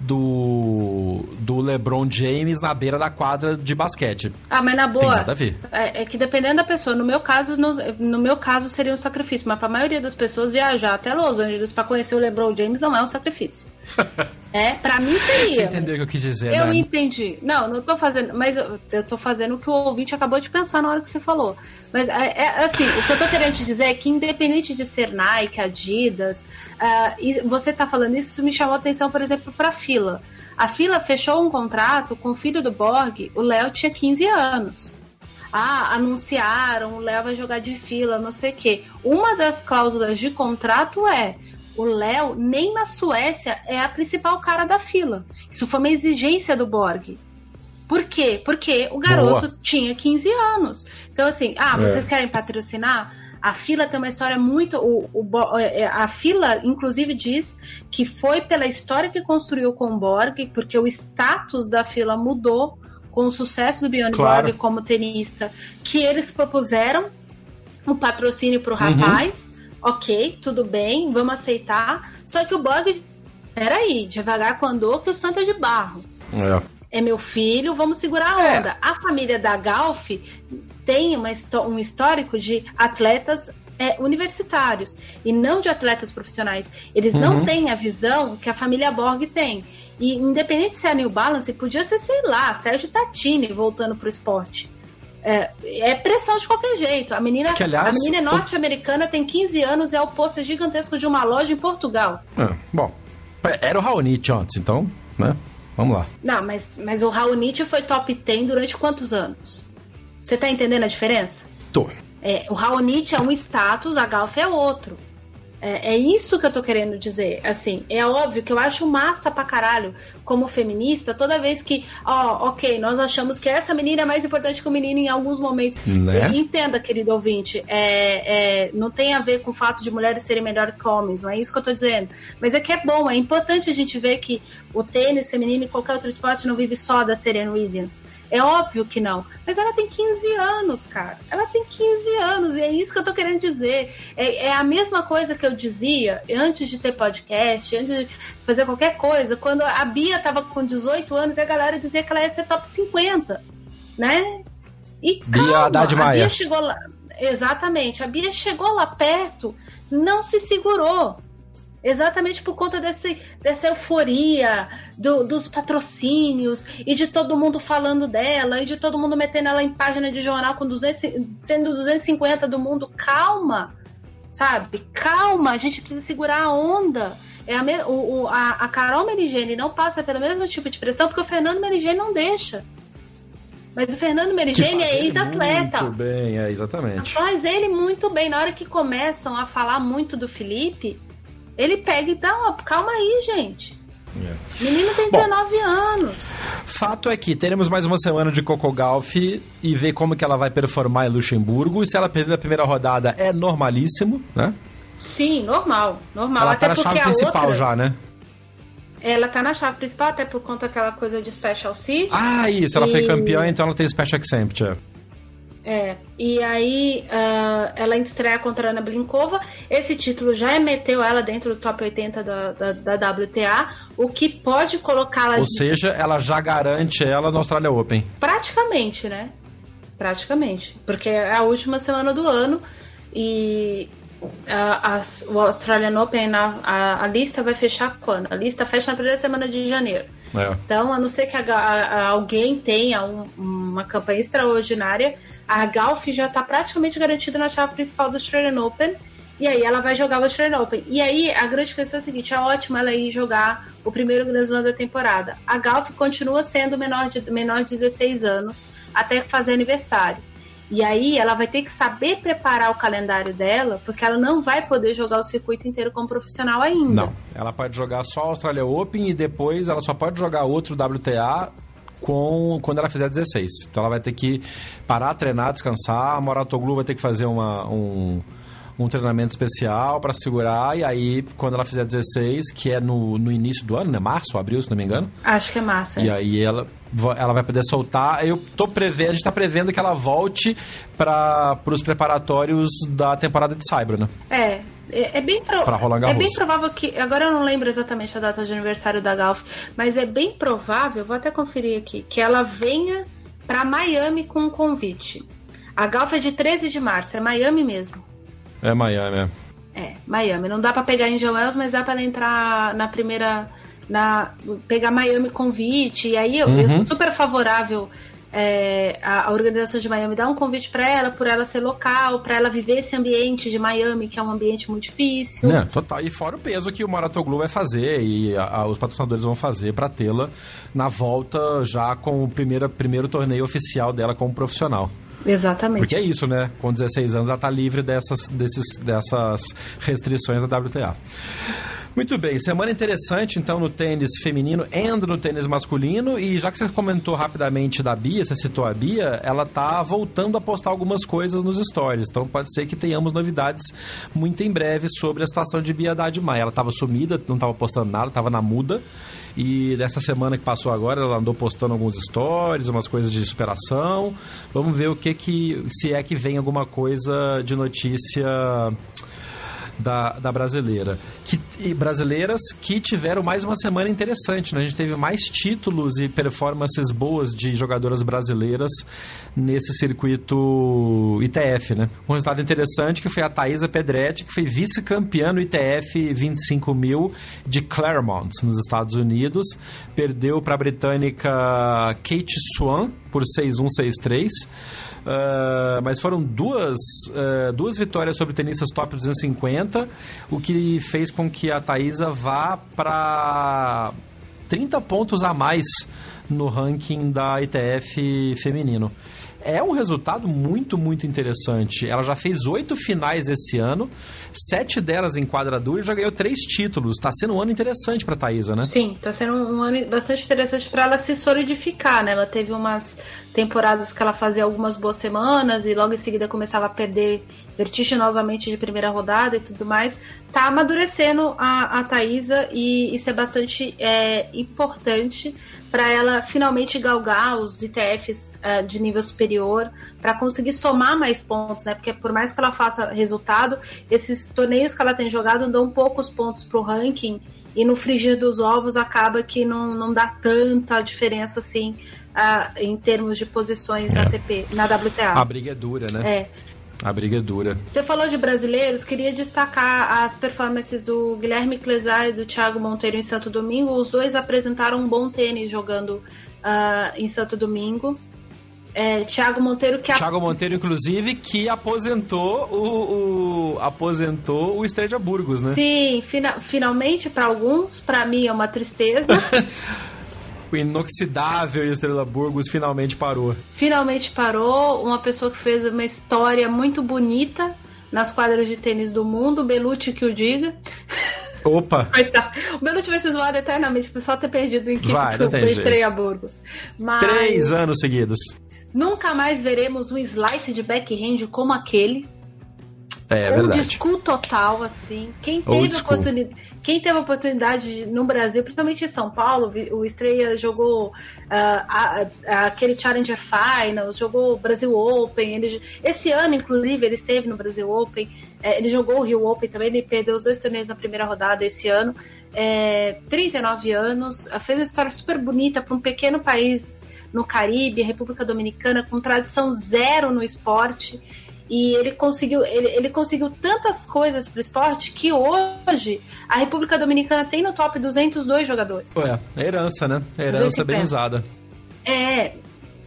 do, do LeBron James na beira da quadra de basquete. Ah, mas na boa. Tem nada a ver. É, é que dependendo da pessoa, no meu caso, no, no meu caso seria um sacrifício, mas para a maioria das pessoas viajar até Los Angeles para conhecer o LeBron James não é um sacrifício. é, para mim seria. Você entendeu o que eu quis dizer, Eu né? entendi. Não, não tô fazendo, mas eu, eu tô fazendo o que o ouvinte acabou de pensar na hora que você falou. Mas é, é, assim, o que eu tô querendo te dizer é que independente de ser Nike, Adidas, uh, você tá falando isso, isso me chamou a atenção, por exemplo, pra fila. A fila fechou um contrato com o filho do Borg, o Léo tinha 15 anos. Ah, anunciaram, o Léo vai jogar de fila, não sei o quê. Uma das cláusulas de contrato é o Léo, nem na Suécia, é a principal cara da fila. Isso foi uma exigência do Borg. Por quê? Porque o garoto Boa. tinha 15 anos. Então, assim, ah, é. vocês querem patrocinar? A fila tem uma história muito. O, o, é, a fila, inclusive, diz que foi pela história que construiu com o Borg, porque o status da fila mudou com o sucesso do Bjorn claro. Borg como tenista, que eles propuseram um patrocínio para o uhum. rapaz. Ok, tudo bem, vamos aceitar. Só que o Borg, peraí, devagar com andou que o santo é de barro. É é meu filho, vamos segurar a é. onda. É. A família da Galf tem uma, um histórico de atletas é, universitários e não de atletas profissionais. Eles uhum. não têm a visão que a família Borg tem. E independente se é a New Balance, podia ser, sei lá, Sérgio Tatini voltando pro esporte. É, é, pressão de qualquer jeito. A menina, que, aliás, a menina é norte-americana, tem 15 anos, é o pôster gigantesco de uma loja em Portugal. É, bom, era o Raonic antes, então, né? Vamos lá. Não, mas, mas o Raonic foi top 10 durante quantos anos? Você tá entendendo a diferença? Tô. É, o Raonic é um status, a Galf é outro. É, é, isso que eu tô querendo dizer. Assim, é óbvio que eu acho massa pra caralho, como feminista, toda vez que, ó, ok, nós achamos que essa menina é mais importante que o menino em alguns momentos. Né? Entenda, querido ouvinte, é, é, não tem a ver com o fato de mulheres serem melhores que homens, não é isso que eu tô dizendo. Mas é que é bom, é importante a gente ver que o tênis feminino e qualquer outro esporte não vive só da Serena Williams. É óbvio que não. Mas ela tem 15 anos, cara. Ela tem 15 anos, e é isso que eu tô querendo dizer. É, é a mesma coisa que eu dizia antes de ter podcast, antes de fazer qualquer coisa, quando a Bia tava com 18 anos e a galera dizia que ela ia ser top 50, né? E calma, Bia a Bia chegou lá. Exatamente, a Bia chegou lá perto, não se segurou. Exatamente por conta desse, dessa euforia do, dos patrocínios e de todo mundo falando dela e de todo mundo metendo ela em página de jornal com 200, sendo 250 do mundo. Calma, sabe? Calma, a gente precisa segurar a onda. É a, o, a, a Carol Merigene não passa pelo mesmo tipo de pressão porque o Fernando Merigene não deixa. Mas o Fernando Merigene é ex-atleta. Muito bem, é, exatamente. Faz ele muito bem. Na hora que começam a falar muito do Felipe, ele pega e dá uma. Calma aí, gente. É. Menino tem 19 Bom, anos. Fato é que teremos mais uma semana de Coco Golf e ver como que ela vai performar em Luxemburgo. E se ela perder a primeira rodada, é normalíssimo, né? Sim, normal. Normal. Ela Até tá na chave principal outra... já, né? Ela tá na chave principal, até por conta daquela coisa de Special Seed. Ah, isso. Ela e... foi campeã, então ela tem Special Exempt. É. E aí uh, ela estreia contra a Ana Blinkova. Esse título já meteu ela dentro do top 80 da, da, da WTA, o que pode colocá-la. Ou de... seja, ela já garante ela no Australia Open. Praticamente, né? Praticamente. Porque é a última semana do ano e a, a, o Australian Open, a, a, lista vai fechar quando? A lista fecha na primeira semana de janeiro. É. Então, a não ser que alguém tenha um, uma campanha extraordinária, a Golf já está praticamente garantida na chave principal do Australian Open. E aí ela vai jogar o Australian Open. E aí a grande questão é a seguinte: é ótimo ela ir jogar o primeiro Grand Slam da temporada. A Golf continua sendo menor de, menor de 16 anos até fazer aniversário. E aí ela vai ter que saber preparar o calendário dela, porque ela não vai poder jogar o circuito inteiro como profissional ainda. Não, ela pode jogar só a Australia Open e depois ela só pode jogar outro WTA com quando ela fizer 16. Então ela vai ter que parar, treinar, descansar. A Moratoglu vai ter que fazer uma, um, um treinamento especial para segurar. E aí, quando ela fizer 16, que é no, no início do ano, né? Março, abril, se não me engano. Acho que é março. É. E aí ela ela vai poder soltar. Eu tô prevendo, a gente tá prevendo que ela volte para os preparatórios da temporada de Cyber, né? É. É, é bem, pro... é bem provável que. Agora eu não lembro exatamente a data de aniversário da Golf, mas é bem provável, vou até conferir aqui, que ela venha para Miami com um convite. A Golf é de 13 de março, é Miami mesmo. É Miami, é. É, Miami. Não dá para pegar em Wells, mas dá para entrar na primeira na pegar Miami convite. E aí eu, uhum. eu sou super favorável é, a, a, organização de Miami dar um convite para ela, por ela ser local, para ela viver esse ambiente de Miami, que é um ambiente muito difícil. É, total. E fora o peso que o Maratoglu vai fazer e a, a, os patrocinadores vão fazer para tê-la na volta já com o primeiro, primeiro torneio oficial dela como profissional. Exatamente. Porque é isso, né? Com 16 anos ela tá livre dessas, desses, dessas restrições da WTA. Muito bem, semana interessante então no tênis feminino e no tênis masculino. E já que você comentou rapidamente da Bia, você citou a Bia, ela tá voltando a postar algumas coisas nos stories. Então pode ser que tenhamos novidades muito em breve sobre a situação de Bia Haddad Maia. Ela estava sumida, não estava postando nada, estava na muda. E dessa semana que passou agora, ela andou postando alguns stories, umas coisas de superação. Vamos ver o que que. se é que vem alguma coisa de notícia da, da brasileira. Que, brasileiras que tiveram mais uma semana interessante, né? A gente teve mais títulos e performances boas de jogadoras brasileiras nesse circuito ITF, né? Um resultado interessante que foi a Thaisa Pedretti, que foi vice-campeã no ITF 25 mil de Claremont, nos Estados Unidos. Perdeu para a britânica Kate Swan por 6-1, 6-3. Uh, mas foram duas, uh, duas vitórias sobre tenistas top 250, o que fez com que a Thaisa vá para 30 pontos a mais no ranking da ITF feminino é um resultado muito, muito interessante. Ela já fez oito finais esse ano, sete delas em quadradura e já ganhou três títulos. Está sendo um ano interessante para a Thaisa, né? Sim, está sendo um ano bastante interessante para ela se solidificar, né? Ela teve umas temporadas que ela fazia algumas boas semanas e logo em seguida começava a perder vertiginosamente de primeira rodada e tudo mais. Tá amadurecendo a, a Thaisa e isso é bastante é, importante para ela finalmente galgar os ITFs uh, eh, de nível superior, para conseguir somar mais pontos, né? Porque por mais que ela faça resultado, esses torneios que ela tem jogado dão poucos pontos pro ranking e no frigir dos ovos acaba que não, não dá tanta diferença assim uh, em termos de posições é. ATP na WTA. A briga é dura, né? É. A briga é dura. Você falou de brasileiros, queria destacar as performances do Guilherme Clesar e do Thiago Monteiro em Santo Domingo. Os dois apresentaram um bom tênis jogando uh, em Santo Domingo. É, Thiago Monteiro que Thiago Monteiro inclusive que aposentou o, o aposentou o Estrela Burgos, né? Sim, fina, finalmente para alguns, para mim é uma tristeza. o inoxidável Estrela Burgos finalmente parou. Finalmente parou, uma pessoa que fez uma história muito bonita nas quadras de tênis do mundo, Belucci que o diga. Opa! O Belucci vai ser zoado eternamente por só ter perdido em equipe vai, pro Estrela Burgos. Mas... Três anos seguidos. Nunca mais veremos um slice de backhand como aquele. É, é verdade. school total, assim. Quem teve, oportunidade, quem teve oportunidade no Brasil, principalmente em São Paulo, o Estreia jogou uh, a, a, aquele Challenger Finals, jogou Brasil Open. Ele, esse ano, inclusive, ele esteve no Brasil Open. É, ele jogou o Rio Open também, ele perdeu os dois torneios na primeira rodada esse ano. É, 39 anos, fez uma história super bonita para um pequeno país no Caribe, República Dominicana, com tradição zero no esporte. E ele conseguiu, ele, ele conseguiu tantas coisas para o esporte que hoje a República Dominicana tem no top 202 jogadores. Ué, é herança, né? É herança bem usada. É,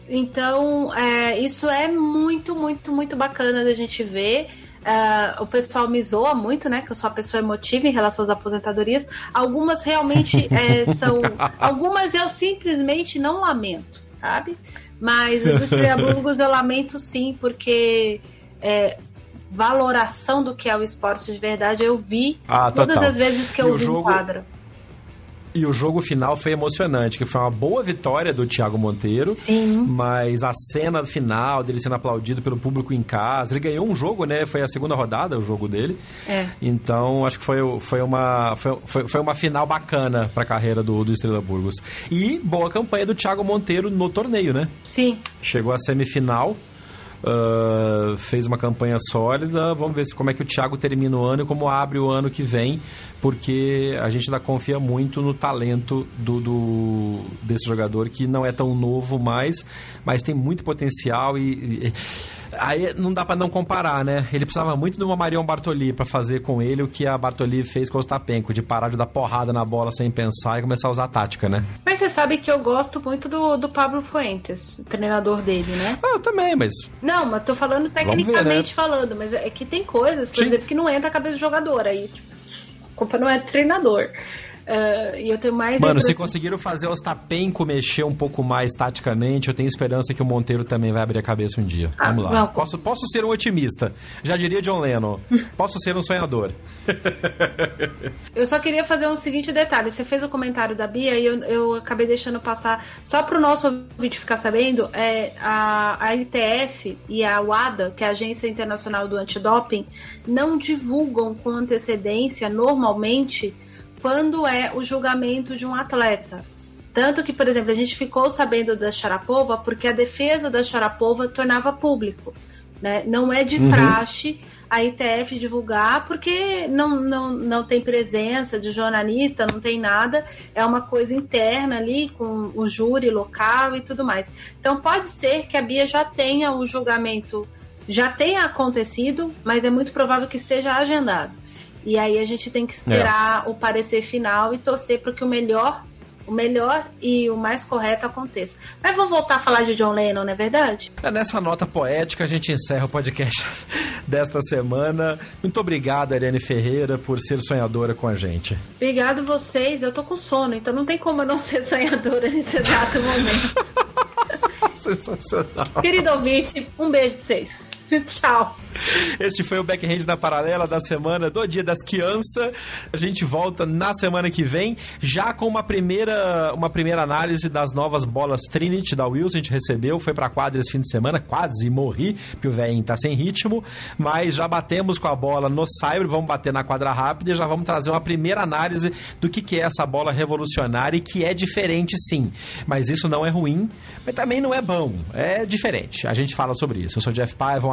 então é, isso é muito, muito, muito bacana da gente ver. Uh, o pessoal me zoa muito, né? Que eu sou uma pessoa emotiva em relação às aposentadorias. Algumas realmente é, são. Algumas eu simplesmente não lamento sabe? Mas a indústria Burgos eu lamento sim, porque é, valoração do que é o esporte de verdade eu vi ah, todas as vezes que eu vi jogo... quadra. E o jogo final foi emocionante, que foi uma boa vitória do Thiago Monteiro. Sim. Mas a cena final dele sendo aplaudido pelo público em casa. Ele ganhou um jogo, né? Foi a segunda rodada, o jogo dele. É. Então, acho que foi, foi, uma, foi, foi uma final bacana para a carreira do, do Estrela Burgos. E boa campanha do Thiago Monteiro no torneio, né? Sim. Chegou à semifinal. Uh, fez uma campanha sólida. Vamos ver se, como é que o Thiago termina o ano e como abre o ano que vem, porque a gente ainda confia muito no talento do, do desse jogador que não é tão novo mais, mas tem muito potencial e, e Aí não dá para não comparar, né? Ele precisava muito de uma Marion Bartoli para fazer com ele o que a Bartoli fez com o Ostapenko, de parar de dar porrada na bola sem pensar e começar a usar a tática, né? Mas você sabe que eu gosto muito do, do Pablo Fuentes, o treinador dele, né? Ah, eu também, mas. Não, mas tô falando tecnicamente ver, né? falando, mas é que tem coisas, por Sim. exemplo, que não entra a cabeça do jogador. Aí, tipo, culpa não é do treinador. Uh, e eu tenho mais. Mano, se conseguiram fazer o Ostapenko mexer um pouco mais taticamente, eu tenho esperança que o Monteiro também vai abrir a cabeça um dia. Ah, Vamos lá. Não. Posso, posso ser um otimista. Já diria John Lennon. posso ser um sonhador. eu só queria fazer um seguinte detalhe. Você fez o comentário da Bia e eu, eu acabei deixando passar. Só para o nosso ouvinte ficar sabendo, é, a, a ITF e a WADA, que é a Agência Internacional do Antidoping, não divulgam com antecedência, normalmente quando é o julgamento de um atleta. Tanto que, por exemplo, a gente ficou sabendo da Sharapova porque a defesa da Sharapova tornava público. Né? Não é de uhum. praxe a ITF divulgar porque não, não, não tem presença de jornalista, não tem nada, é uma coisa interna ali com o júri local e tudo mais. Então pode ser que a Bia já tenha o julgamento, já tenha acontecido, mas é muito provável que esteja agendado. E aí a gente tem que esperar é. o parecer final e torcer para que o melhor, o melhor e o mais correto aconteça. Mas vamos voltar a falar de John Lennon, não é verdade? É nessa nota poética a gente encerra o podcast desta semana. Muito obrigado, Ariane Ferreira, por ser sonhadora com a gente. Obrigado vocês. Eu tô com sono, então não tem como eu não ser sonhadora nesse exato momento. Sensacional. Querido ouvinte, um beijo pra vocês. Tchau. Este foi o Backhand da Paralela da semana do Dia das Crianças. A gente volta na semana que vem, já com uma primeira, uma primeira análise das novas bolas Trinity da Wilson. A gente recebeu, foi pra quadra esse fim de semana, quase morri, porque o velhinho tá sem ritmo, mas já batemos com a bola no Cyber, vamos bater na quadra rápida e já vamos trazer uma primeira análise do que, que é essa bola revolucionária e que é diferente sim. Mas isso não é ruim, mas também não é bom, é diferente. A gente fala sobre isso. Eu sou Jeff Paiva, um